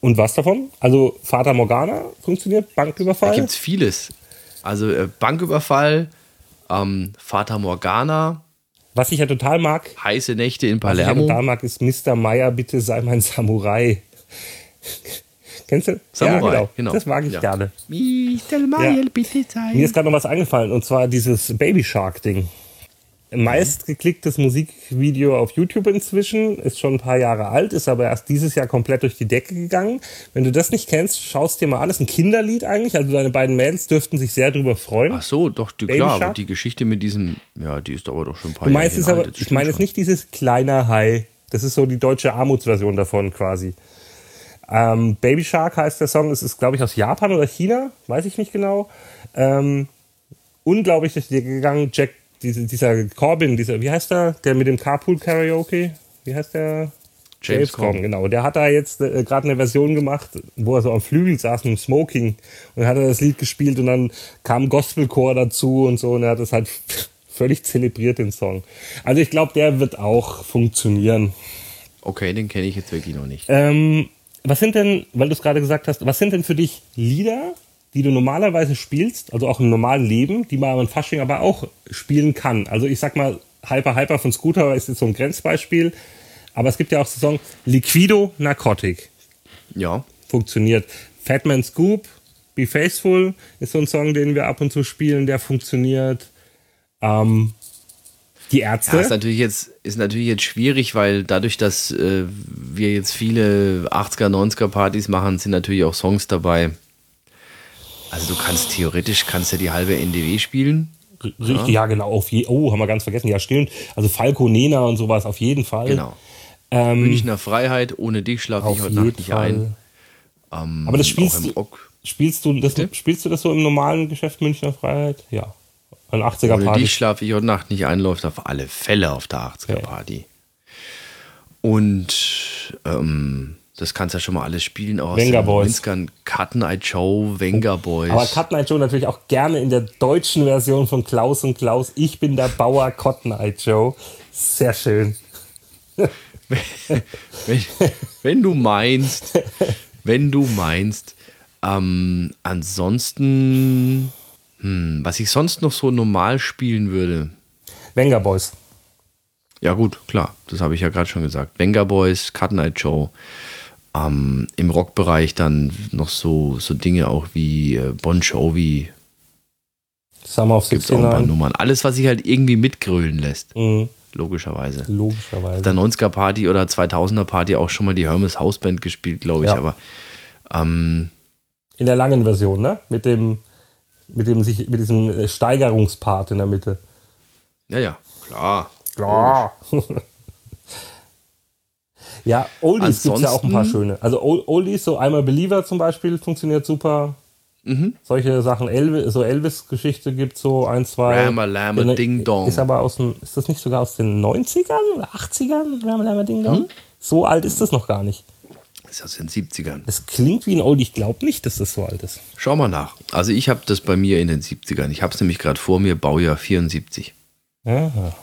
Und was davon? Also Vater Morgana funktioniert, Banküberfall? Da gibt es vieles. Also äh, Banküberfall, ähm, Vater Morgana. Was ich ja total mag. Heiße Nächte in Palermo. Was ich ja total mag, ist Mr. Meyer, bitte sei mein Samurai. Kennst du? Samurai, ja, genau. genau. Das mag ich ja. gerne. Mr. Meyer, ja. bitte sei. Mir ist gerade noch was eingefallen und zwar dieses Baby Shark Ding. Meistgeklicktes Musikvideo auf YouTube inzwischen, ist schon ein paar Jahre alt, ist aber erst dieses Jahr komplett durch die Decke gegangen. Wenn du das nicht kennst, schaust dir mal an. Das ist ein Kinderlied eigentlich, also deine beiden Mädels dürften sich sehr drüber freuen. Ach so, doch, die, klar, aber die Geschichte mit diesem, ja, die ist aber doch schon ein paar Jahre alt, ich meine jetzt nicht dieses kleiner Hai. Das ist so die deutsche Armutsversion davon quasi. Ähm, Baby Shark heißt der Song. Es ist, glaube ich, aus Japan oder China. Weiß ich nicht genau. Ähm, unglaublich durch die Decke gegangen. Jack, diese, dieser Corbin, dieser, wie heißt der? Der mit dem Carpool Karaoke. Wie heißt der? James Corbin. genau. Der hat da jetzt äh, gerade eine Version gemacht, wo er so am Flügel saß mit dem Smoking und hat er das Lied gespielt und dann kam Gospelchor dazu und so und er hat das halt völlig zelebriert, den Song. Also ich glaube, der wird auch funktionieren. Okay, den kenne ich jetzt wirklich noch nicht. Ähm, was sind denn, weil du es gerade gesagt hast, was sind denn für dich Lieder, die du normalerweise spielst, also auch im normalen Leben, die man in Fasching aber auch spielen kann? Also ich sag mal, Hyper Hyper von Scooter ist jetzt so ein Grenzbeispiel, aber es gibt ja auch so Song Liquido Narcotic. Ja, Funktioniert. Fatman Scoop, Be Faithful ist so ein Song, den wir ab und zu spielen, der funktioniert. Ähm, die Ärzte. Ja, ist natürlich jetzt, ist natürlich jetzt schwierig, weil dadurch, dass äh, wir jetzt viele 80er, 90er Partys machen, sind natürlich auch Songs dabei. Also du kannst theoretisch, kannst ja die halbe NDW spielen. Richtig, ja, genau. Auf je oh, haben wir ganz vergessen. Ja, stimmt. Also Falco, Nena und sowas auf jeden Fall. Genau. Ähm, Münchner Freiheit, ohne dich schlafe ich heute Nacht nicht Fall. ein. Ähm, Aber das spielst du, spielst du das, Bitte? spielst du das so im normalen Geschäft Münchner Freiheit? Ja. An 80er Ohne Party. dich schlafe ich heute Nacht nicht ein, läuft auf alle Fälle auf der 80er Party. Und ähm, das kannst du ja schon mal alles spielen. Auch Venga den Boys. 90ern. Cut Night Show, Venga Boys. Aber Cut Night Joe natürlich auch gerne in der deutschen Version von Klaus und Klaus. Ich bin der Bauer Cotton Eye Joe. Sehr schön. wenn, wenn du meinst, wenn du meinst, ähm, ansonsten, hm, was ich sonst noch so normal spielen würde, Venga Boys. ja gut, klar, das habe ich ja gerade schon gesagt. Venga Boys, Cut Night Show, ähm, im Rockbereich dann noch so, so Dinge auch wie äh, Bon Jovi, Summer of gibt es auch ein paar 69. Nummern. Alles, was sich halt irgendwie mitgrölen lässt, Mhm. logischerweise. Logischerweise. der 90er Party oder 2000er Party auch schon mal die Hermes Hausband gespielt, glaube ich. Ja. Aber ähm, In der langen Version, ne? Mit dem, mit dem sich, mit diesem äh, Steigerungspart in der Mitte. ja, ja, klar. Klar. ja, Oldies gibt es ja auch ein paar schöne. Also Ol- Oldies, so einmal Believer zum Beispiel, funktioniert super. Mhm. Solche Sachen, Elvis, so Elvis-Geschichte gibt so ein, zwei. Rama Lama In- Ding Dong. Ist aber aus den, ist das nicht sogar aus den 90ern oder 80ern? Rama Lama Ding Hm? Dong? So alt ist das noch gar nicht. Das ist aus den 70ern. Das klingt wie ein Oldie. Ich glaube nicht, dass das so alt ist. Schau mal nach. Also ich habe das bei mir in den 70ern. Ich habe es nämlich gerade vor mir, Baujahr 74. Aha.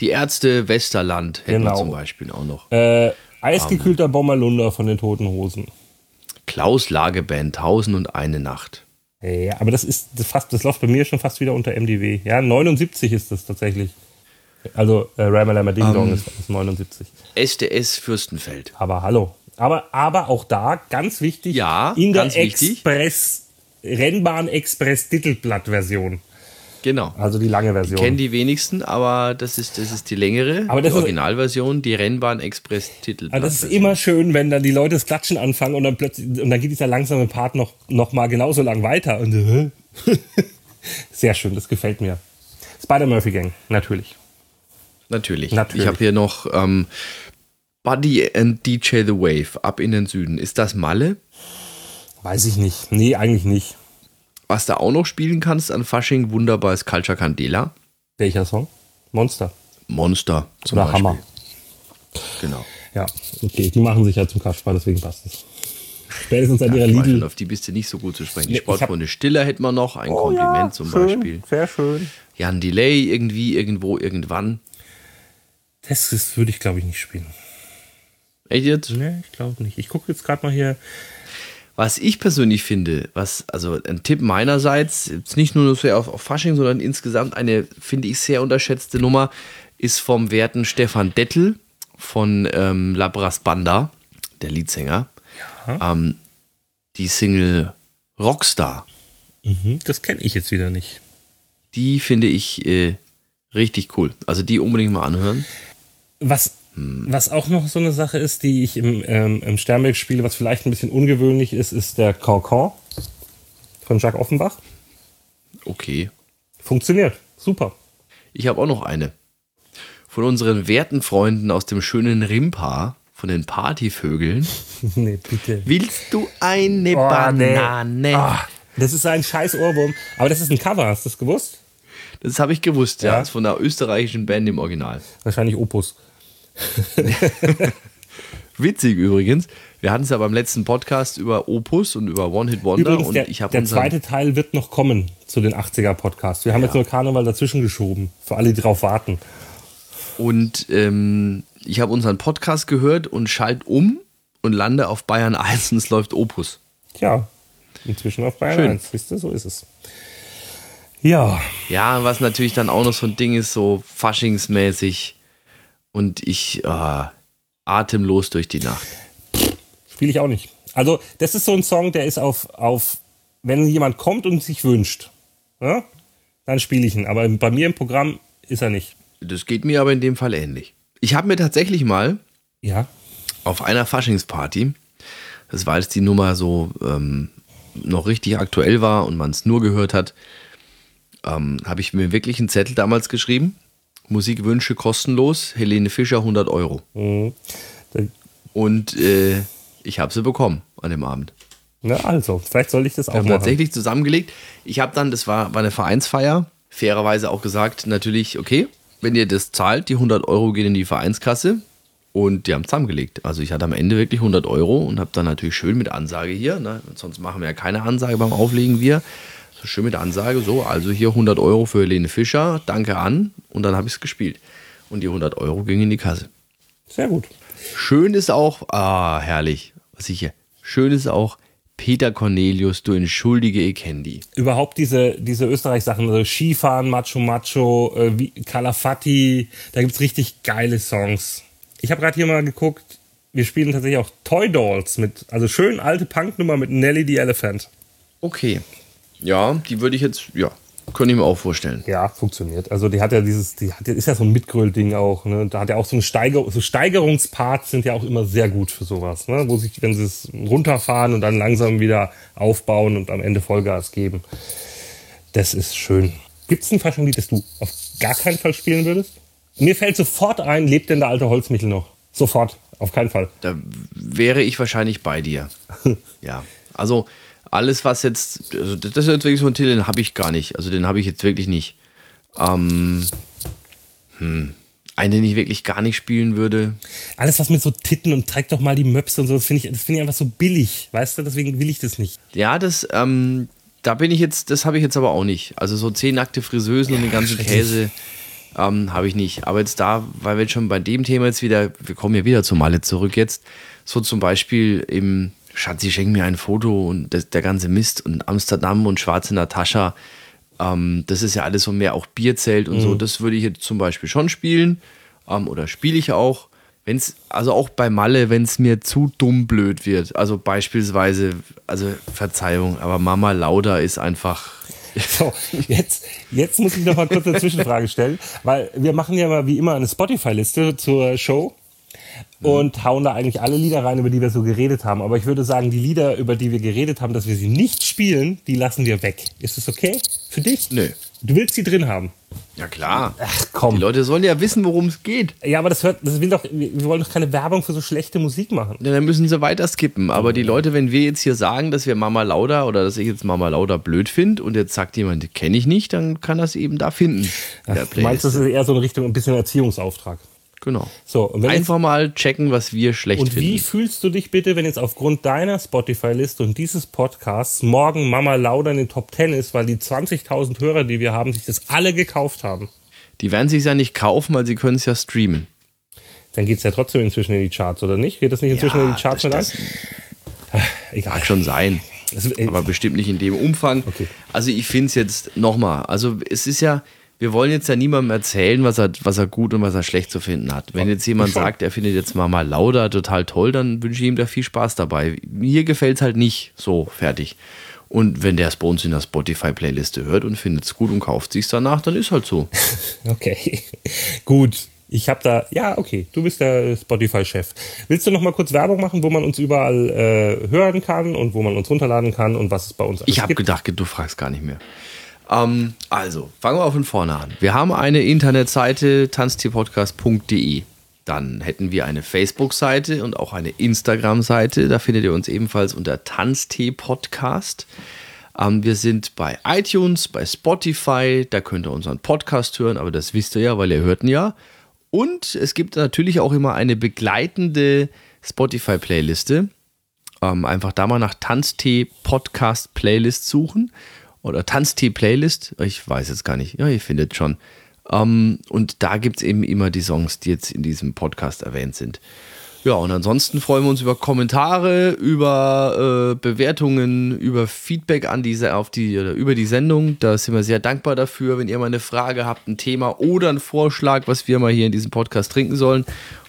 Die Ärzte Westerland hätten Genau. zum Beispiel auch noch. Äh, eisgekühlter Bommerlunder von den Toten Hosen. Klaus Lageband, Tausend und eine Nacht. Ja, aber das ist fast, das läuft bei mir schon fast wieder unter MDW. Ja, 79 ist das tatsächlich. Also äh, Ramalama Ding Dong Ähm. ist, ist 79. SDS Fürstenfeld. Aber hallo. Aber, aber auch da ganz wichtig, Ja, in der ganz wichtig. Express, Rennbahn Express Titelblatt-Version. Genau. Also die lange Version. Kennen die wenigsten, aber das ist, das ist die längere, Aber das die Originalversion, die Rennbahn Express Titel. Aber das ist immer schön, wenn dann die Leute das Klatschen anfangen und dann plötzlich, und dann geht dieser langsame Part noch, noch mal genauso lang weiter. Und, äh, Sehr schön, das gefällt mir. Spider-Murphy Gang, natürlich. Natürlich. Natürlich. Ich habe hier noch ähm, Buddy and DJ The Wave, ab in den Süden. Ist das Malle? Weiß ich nicht. Nee, eigentlich nicht. Was du auch noch spielen kannst an Fasching, wunderbar ist Culture Candela. Welcher Song? Monster. Monster zum Oder Beispiel. Hammer. Genau. Ja, okay. Die machen sich ja zum Kasper, deswegen passt es. Spätestens an ihrer weiß schon, Lidl. auf die bist du nicht so gut zu sprechen. Die Nee, Oh Sportfreunde Stiller hätten wir noch, ein Kompliment zum schön, Beispiel. Sehr schön. Jan Delay, irgendwie, irgendwo, irgendwann. Das ist, würde ich, glaube ich, nicht spielen. Echt jetzt? Nee, ich glaube nicht. Ich gucke jetzt gerade mal hier. Was ich persönlich finde, was, also ein Tipp meinerseits, jetzt nicht nur so auf, auf Fasching, sondern insgesamt eine, finde ich, sehr unterschätzte Nummer, ist vom werten Stefan Dettel von ähm, Labras Banda, der Leadsänger. Ähm, die Single Rockstar. Mhm, das kenne ich jetzt wieder nicht. Die finde ich äh, Richtig cool. Also die unbedingt mal anhören. Was, was auch noch so eine Sache ist, die ich im, ähm, im Sternberg spiele, was vielleicht ein bisschen ungewöhnlich ist, ist der Cancan von Jacques Offenbach. Okay. Funktioniert. Super. Ich habe auch noch eine. Von unseren werten Freunden aus dem schönen Rimpa, von den Partyvögeln. nee, bitte. Willst du eine Oh, nee. Banane? Ah, das ist ein scheiß Ohrwurm. Aber das ist ein Cover, hast du das gewusst? Das habe ich gewusst, ja. Ja. Das ist von einer österreichischen Band im Original. Wahrscheinlich Opus. Witzig übrigens. Wir hatten es ja beim letzten Podcast über Opus und über One Hit Wonder Übrigens, und der, ich habe der zweite Teil wird noch kommen zu den 80er Podcasts. Wir haben jetzt nur Karneval dazwischen geschoben, für alle, die drauf warten. und ähm, ich habe unseren Podcast gehört und schalt um und lande auf Bayern 1 und es läuft Opus. Tja, inzwischen auf Bayern Schön. 1, wisst ihr, so ist es. Ja, Ja, was natürlich dann auch noch so ein Ding ist, so faschingsmäßig und ich äh, atemlos durch die Nacht. spiele ich auch nicht. Also, das ist so ein Song, der ist auf, auf wenn jemand kommt und sich wünscht, ja, dann spiele ich ihn. Aber bei mir im Programm ist er nicht. Das geht mir aber in dem Fall ähnlich. Ich habe mir tatsächlich mal Ja, auf einer Faschingsparty, das war als die Nummer so ähm, noch richtig aktuell war und man es nur gehört hat, ähm, habe ich mir wirklich einen Zettel damals geschrieben. Musikwünsche kostenlos, Helene Fischer 100 Euro. Da- Und äh, ich habe sie bekommen an dem Abend. na also, vielleicht soll ich das auch machen. tatsächlich zusammengelegt. Ich habe dann, das war, war eine Vereinsfeier, fairerweise auch gesagt, natürlich, okay, wenn ihr das zahlt, die 100 Euro gehen in die Vereinskasse. Und die haben zusammengelegt. Also ich hatte am Ende wirklich 100 Euro und habe dann natürlich schön mit Ansage hier, ne? sonst machen wir ja keine Ansage beim Auflegen wir. Schön mit Ansage, so, also hier 100 Euro für Helene Fischer, danke an. Und dann habe ich es gespielt. Und die 100 Euro gingen in die Kasse. Sehr gut. Schön ist auch, ah, herrlich, was ich hier, schön ist auch, Peter Cornelius, du entschuldige, ich die. Überhaupt diese, diese Österreich-Sachen, also Skifahren, Macho Macho, äh, wie Calafati, da gibt's richtig geile Songs. Ich habe gerade hier mal geguckt, wir spielen tatsächlich auch Toy Dolls mit, also schön alte Punknummer mit Nelly the Elephant. Okay. Ja, die würde ich jetzt, ja, könnte ich mir auch vorstellen. Ja, funktioniert. Also die hat ja dieses, die hat, ist ja so ein Mitgröl-Ding auch. Ne? Da hat ja auch so eine Steiger, so Steigerungsparts sind ja auch immer sehr gut für sowas, ne? wo sich, wenn sie es runterfahren und dann langsam wieder aufbauen und am Ende Vollgas geben. Das ist schön. Gibt's ein Faschenlied, das du auf gar keinen Fall spielen würdest? Mir fällt sofort ein, lebt denn der alte Holzmichel noch? Sofort, auf keinen Fall. Da wäre ich wahrscheinlich bei dir. ja. Also alles, was jetzt, also das ist jetzt wirklich so ein Titel, den habe ich gar nicht. Also den habe ich jetzt wirklich nicht. Ähm, hm. Einen, den ich wirklich gar nicht spielen würde. Alles, was mit so Titten und zeig doch mal die Möpse und so, das finde ich, das finde ich einfach so billig. Weißt du, deswegen will ich das nicht. Ja, das, ähm, da bin ich jetzt, das habe ich jetzt aber auch nicht. Also so zehn nackte Friseusen und den ganzen. Käse ähm, habe ich nicht. Aber jetzt da, weil wir jetzt schon bei dem Thema jetzt wieder, wir kommen ja wieder zum Malle zurück jetzt, so zum Beispiel im Schatzi, schenk mir ein Foto und das, der ganze Mist und Amsterdam und schwarze Natascha, ähm, das ist ja alles so mehr auch Bierzelt und so, das würde ich jetzt zum Beispiel schon spielen ähm, oder spiele ich auch. Wenn's, also auch bei Malle, wenn es mir zu dumm blöd wird. Also beispielsweise, also Verzeihung, aber Mama Lauda ist einfach. So, jetzt, jetzt muss ich noch mal kurz eine Zwischenfrage stellen, weil wir machen ja mal wie immer eine Spotify-Liste zur Show und hauen da eigentlich alle Lieder rein, über die wir so geredet haben. Aber ich würde sagen, die Lieder, über die wir geredet haben, dass wir sie nicht spielen, die lassen wir weg. Ist das okay für dich? Nö. Du willst sie drin haben. Ja klar. Ach Die komm. Leute sollen ja wissen, worum es geht. Ja, aber das hört, das will doch, wir wollen doch keine Werbung für so schlechte Musik machen. Ja, Dann müssen sie weiter skippen. Aber die Leute, wenn wir jetzt hier sagen, dass wir Mama Lauda oder dass ich jetzt Mama Lauda blöd finde und jetzt sagt jemand, kenne ich nicht, dann kann das eben da finden. in der Du meinst, das ist eher so in Richtung ein bisschen Erziehungsauftrag. Genau. So, und Einfach mal checken, was wir schlecht Und wie finden. fühlst du dich bitte, wenn jetzt aufgrund deiner Spotify-Liste und dieses Podcasts morgen Mama Lauda in den Top 10 ist, weil die 20.000 Hörer, die wir haben, sich das alle gekauft haben? Die werden sich ja nicht kaufen, weil sie können es ja streamen. Dann geht's ja trotzdem inzwischen in die Charts, oder nicht? Geht das nicht inzwischen in die Charts mit ein? Egal. mag schon sein. Ey, aber bestimmt nicht in dem Umfang. Okay. Also ich finde es jetzt nochmal, also es ist ja, wir wollen jetzt ja niemandem erzählen, was er, was er gut und was er schlecht zu finden hat. Wenn jetzt jemand sagt, er findet jetzt Mama Lauda total toll, dann wünsche ich ihm da viel Spaß dabei. Mir gefällt es halt nicht so fertig. Und wenn der es bei uns in der Spotify-Playliste hört und findet es gut und kauft sich danach, dann ist halt so. okay, gut. Ich habe da, ja, okay, du bist der Spotify-Chef. Willst du noch mal kurz Werbung machen, wo man uns überall äh, hören kann und wo man uns runterladen kann und was es bei uns Ich habe gedacht, du fragst gar nicht mehr. Ähm, also, fangen wir von vorne an. Wir haben eine Internetseite tanztierpodcast.de. Dann hätten wir eine Facebook-Seite und auch eine Instagram-Seite. Da findet ihr uns ebenfalls unter Tanztee-Podcast. Ähm, wir sind bei iTunes, bei Spotify. Da könnt ihr unseren Podcast hören, aber das wisst ihr ja, weil ihr hört ihn ja. Und es gibt natürlich auch immer eine begleitende Spotify-Playliste. Ähm, einfach da mal nach Tanztee-Podcast-Playlist suchen oder Tanztee-Playlist. Ich weiß jetzt gar nicht. Ja, ihr findet schon. Ähm, und da gibt es eben immer die Songs, die jetzt in diesem Podcast erwähnt sind. Ja, und ansonsten freuen wir uns über Kommentare, über äh, Bewertungen, über Feedback an diese, auf die, oder über die Sendung. Da sind wir sehr dankbar dafür. Wenn ihr mal eine Frage habt, ein Thema oder einen Vorschlag, was wir mal hier in diesem Podcast trinken sollen.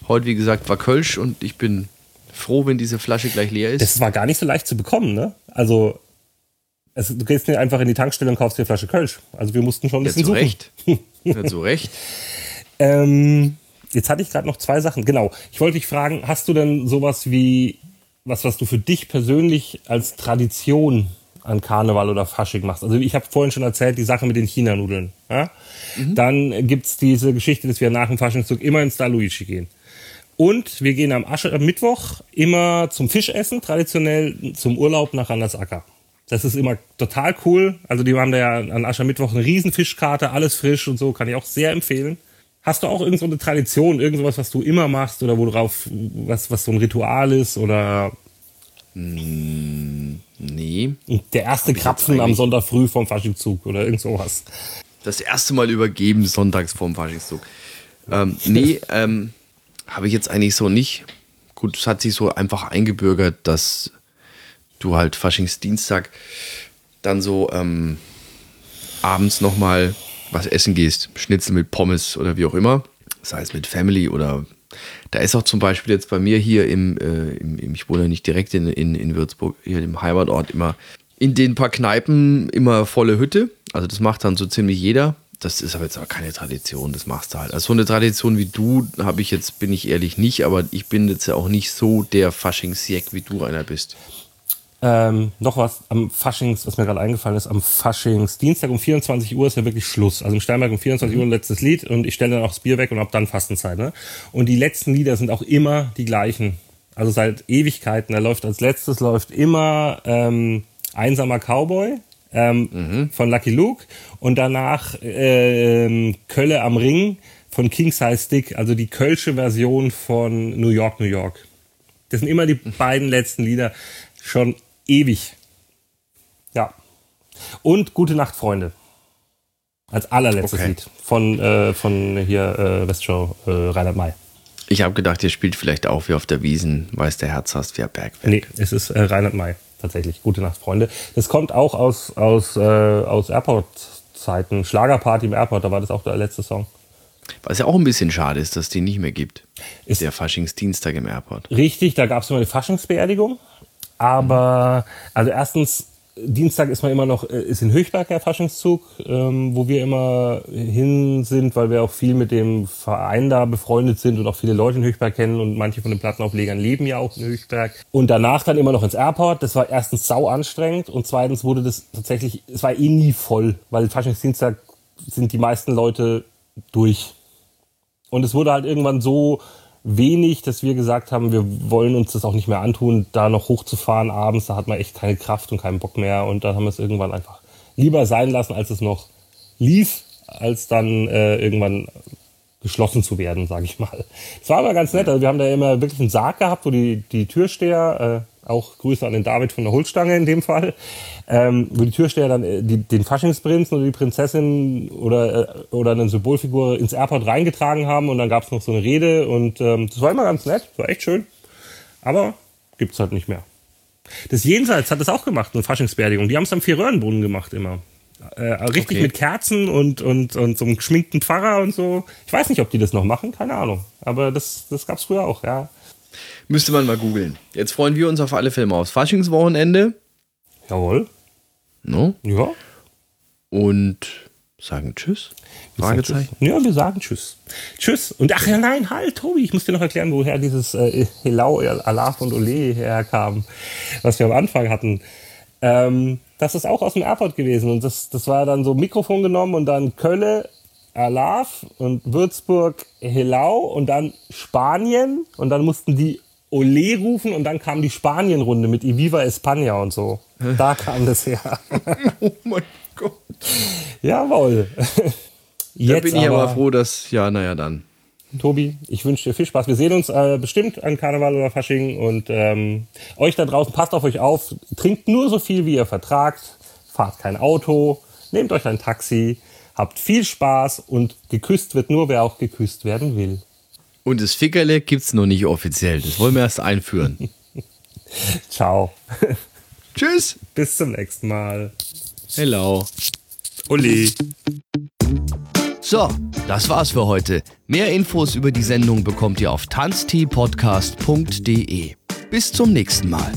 Heute, wie gesagt, war Kölsch und ich bin froh, wenn diese Flasche gleich leer ist. Das war gar nicht so leicht zu bekommen, ne? Also, es, du gehst nicht einfach in die Tankstelle und kaufst dir eine Flasche Kölsch. Also, wir mussten schon ein bisschen ja, zu suchen. Recht. Ja, zu Recht. ähm, jetzt hatte ich gerade noch zwei Sachen. Genau. Ich wollte dich fragen, hast du denn sowas wie, was, was du für dich persönlich als Tradition an Karneval oder Fasching machst? Also ich habe vorhin schon erzählt, die Sache mit den China-Nudeln. Ja? Mhm. Dann gibt's diese Geschichte, dass wir nach dem Faschingszug immer ins Da Luigi gehen. Und wir gehen am, Asche, am Mittwoch immer zum Fischessen, traditionell zum Urlaub nach Randersacker. Das ist immer total cool. Also die haben da ja an Aschermittwoch eine riesen Fischkarte, alles frisch und so, kann ich auch sehr empfehlen. Hast du auch irgend so eine Tradition, irgendwas, was du immer machst oder worauf, was, was so ein Ritual ist oder? Mm, nee. Der erste Krapfen am Sonntag früh vom Faschingszug oder irgend sowas. Das erste Mal übergeben sonntags vorm Faschingszug. Ähm, nee, ähm, habe ich jetzt eigentlich so nicht. Gut, es hat sich so einfach eingebürgert, dass du halt Faschingsdienstag dann so ähm, abends nochmal was essen gehst. Schnitzel mit Pommes oder wie auch immer. Sei es mit Family oder da ist auch zum Beispiel jetzt bei mir hier im, äh, im, ich wohne ja nicht direkt in, in, in Würzburg, hier im Heimatort immer in den paar Kneipen immer volle Hütte. Also das macht dann so ziemlich jeder. Das ist aber jetzt aber keine Tradition, das machst du halt. Also so eine Tradition wie du habe ich jetzt, bin ich ehrlich nicht, aber ich bin jetzt ja auch nicht so der Faschingsjack, wie du einer bist. Ähm, noch was am Faschings, was mir gerade eingefallen ist, am Faschingsdienstag um 24 Uhr ist ja wirklich Schluss. Also im Steinberg um 24 mhm. Uhr letztes Lied und ich stelle dann auch das Bier weg und ab dann Fastenzeit. Ne? Und die letzten Lieder sind auch immer die gleichen. Also seit Ewigkeiten. Da läuft als letztes läuft immer ähm, Einsamer Cowboy ähm, mhm. von Lucky Luke und danach ähm, Kölle am Ring von King Size Stick, also die kölsche Version von New York, New York. Das sind immer die beiden letzten Lieder. Schon ewig. Ja. Und Gute Nacht, Freunde. Als allerletztes okay. Lied von, äh, von hier äh, Westshow äh, Reinhard May. Ich habe gedacht, ihr spielt vielleicht auch wie auf der Wiesen, weiß der Herz hast, wie ein Bergwerk. Nee, es ist äh, Reinhard May, tatsächlich. Gute Nacht, Freunde. Das kommt auch aus, aus, äh, aus Airport-Zeiten. Schlagerparty im Airport, da war das auch der letzte Song. Was ja auch ein bisschen schade ist, dass es die nicht mehr gibt. Ist der Faschingsdienstag im Airport. Richtig, da gab es immer eine Faschingsbeerdigung. Aber, also erstens, Dienstag ist man immer noch, äh, ist in Höchberg der Faschingszug, ähm, wo wir immer hin sind, weil wir auch viel mit dem Verein da befreundet sind und auch viele Leute in Höchberg kennen und manche von den Plattenauflegern leben ja auch in Höchberg. Und danach dann immer noch ins Airport. Das war erstens sau anstrengend und zweitens wurde das tatsächlich, es war eh nie voll, weil Faschingsdienstag sind die meisten Leute durch. Und es wurde halt irgendwann so wenig, dass wir gesagt haben, wir wollen uns das auch nicht mehr antun, da noch hochzufahren abends. Da hat man echt keine Kraft und keinen Bock mehr. Und dann haben wir es irgendwann einfach lieber sein lassen, als es noch lief, als dann äh, irgendwann geschlossen zu werden, sage ich mal. Das war aber ganz nett. Also wir haben da immer wirklich einen Sarg gehabt, wo die, die Türsteher, äh, auch Grüße an den David von der Holzstange in dem Fall, ähm, wo die Türsteher dann äh, die, den Faschingsprinzen oder die Prinzessin oder, äh, oder eine Symbolfigur ins Airport reingetragen haben und dann gab es noch so eine Rede und ähm, das war immer ganz nett, war echt schön. Aber gibt's halt nicht mehr. Das Jenseits hat das auch gemacht, eine Faschingsbeerdigung. Die haben es am Vierröhrenbrunnen gemacht immer. Äh, richtig okay. mit Kerzen und, und, und so einem geschminkten Pfarrer und so. Ich weiß nicht, ob die das noch machen, keine Ahnung. Aber das, das gab es früher auch, ja. Müsste man mal googeln. Jetzt freuen wir uns auf alle Filme aufs Faschingswochenende. Jawohl. No? Ja. Und sagen Tschüss. Fragezeichen. Ja, wir sagen Tschüss. Tschüss. Und ach ja, nein, halt, Tobi, ich muss dir noch erklären, woher dieses äh, Helau, Alaf und Ole herkam, was wir am Anfang hatten. Ähm, das ist auch aus dem Airport gewesen. Und das, das war dann so Mikrofon genommen und dann Kölle, Alaf und Würzburg, Helau und dann Spanien. Und dann mussten die Ole rufen und dann kam die Spanien-Runde mit Iviva España und so. Da kam das her. Oh mein Gott. Jawohl. Da bin ich aber froh, dass, ja, naja, dann. Tobi, ich wünsche dir viel Spaß. Wir sehen uns äh, bestimmt an Karneval oder Fasching und ähm, euch da draußen, passt auf euch auf, trinkt nur so viel, wie ihr vertragt, fahrt kein Auto, nehmt euch ein Taxi, habt viel Spaß und geküsst wird nur, wer auch geküsst werden will. Und das Fickerle gibt's noch nicht offiziell. Das wollen wir erst einführen. Ciao. Tschüss. Bis zum nächsten Mal. Hello. Uli. So, das war's für heute. Mehr Infos über die Sendung bekommt ihr auf tanzteepodcast.de. Bis zum nächsten Mal.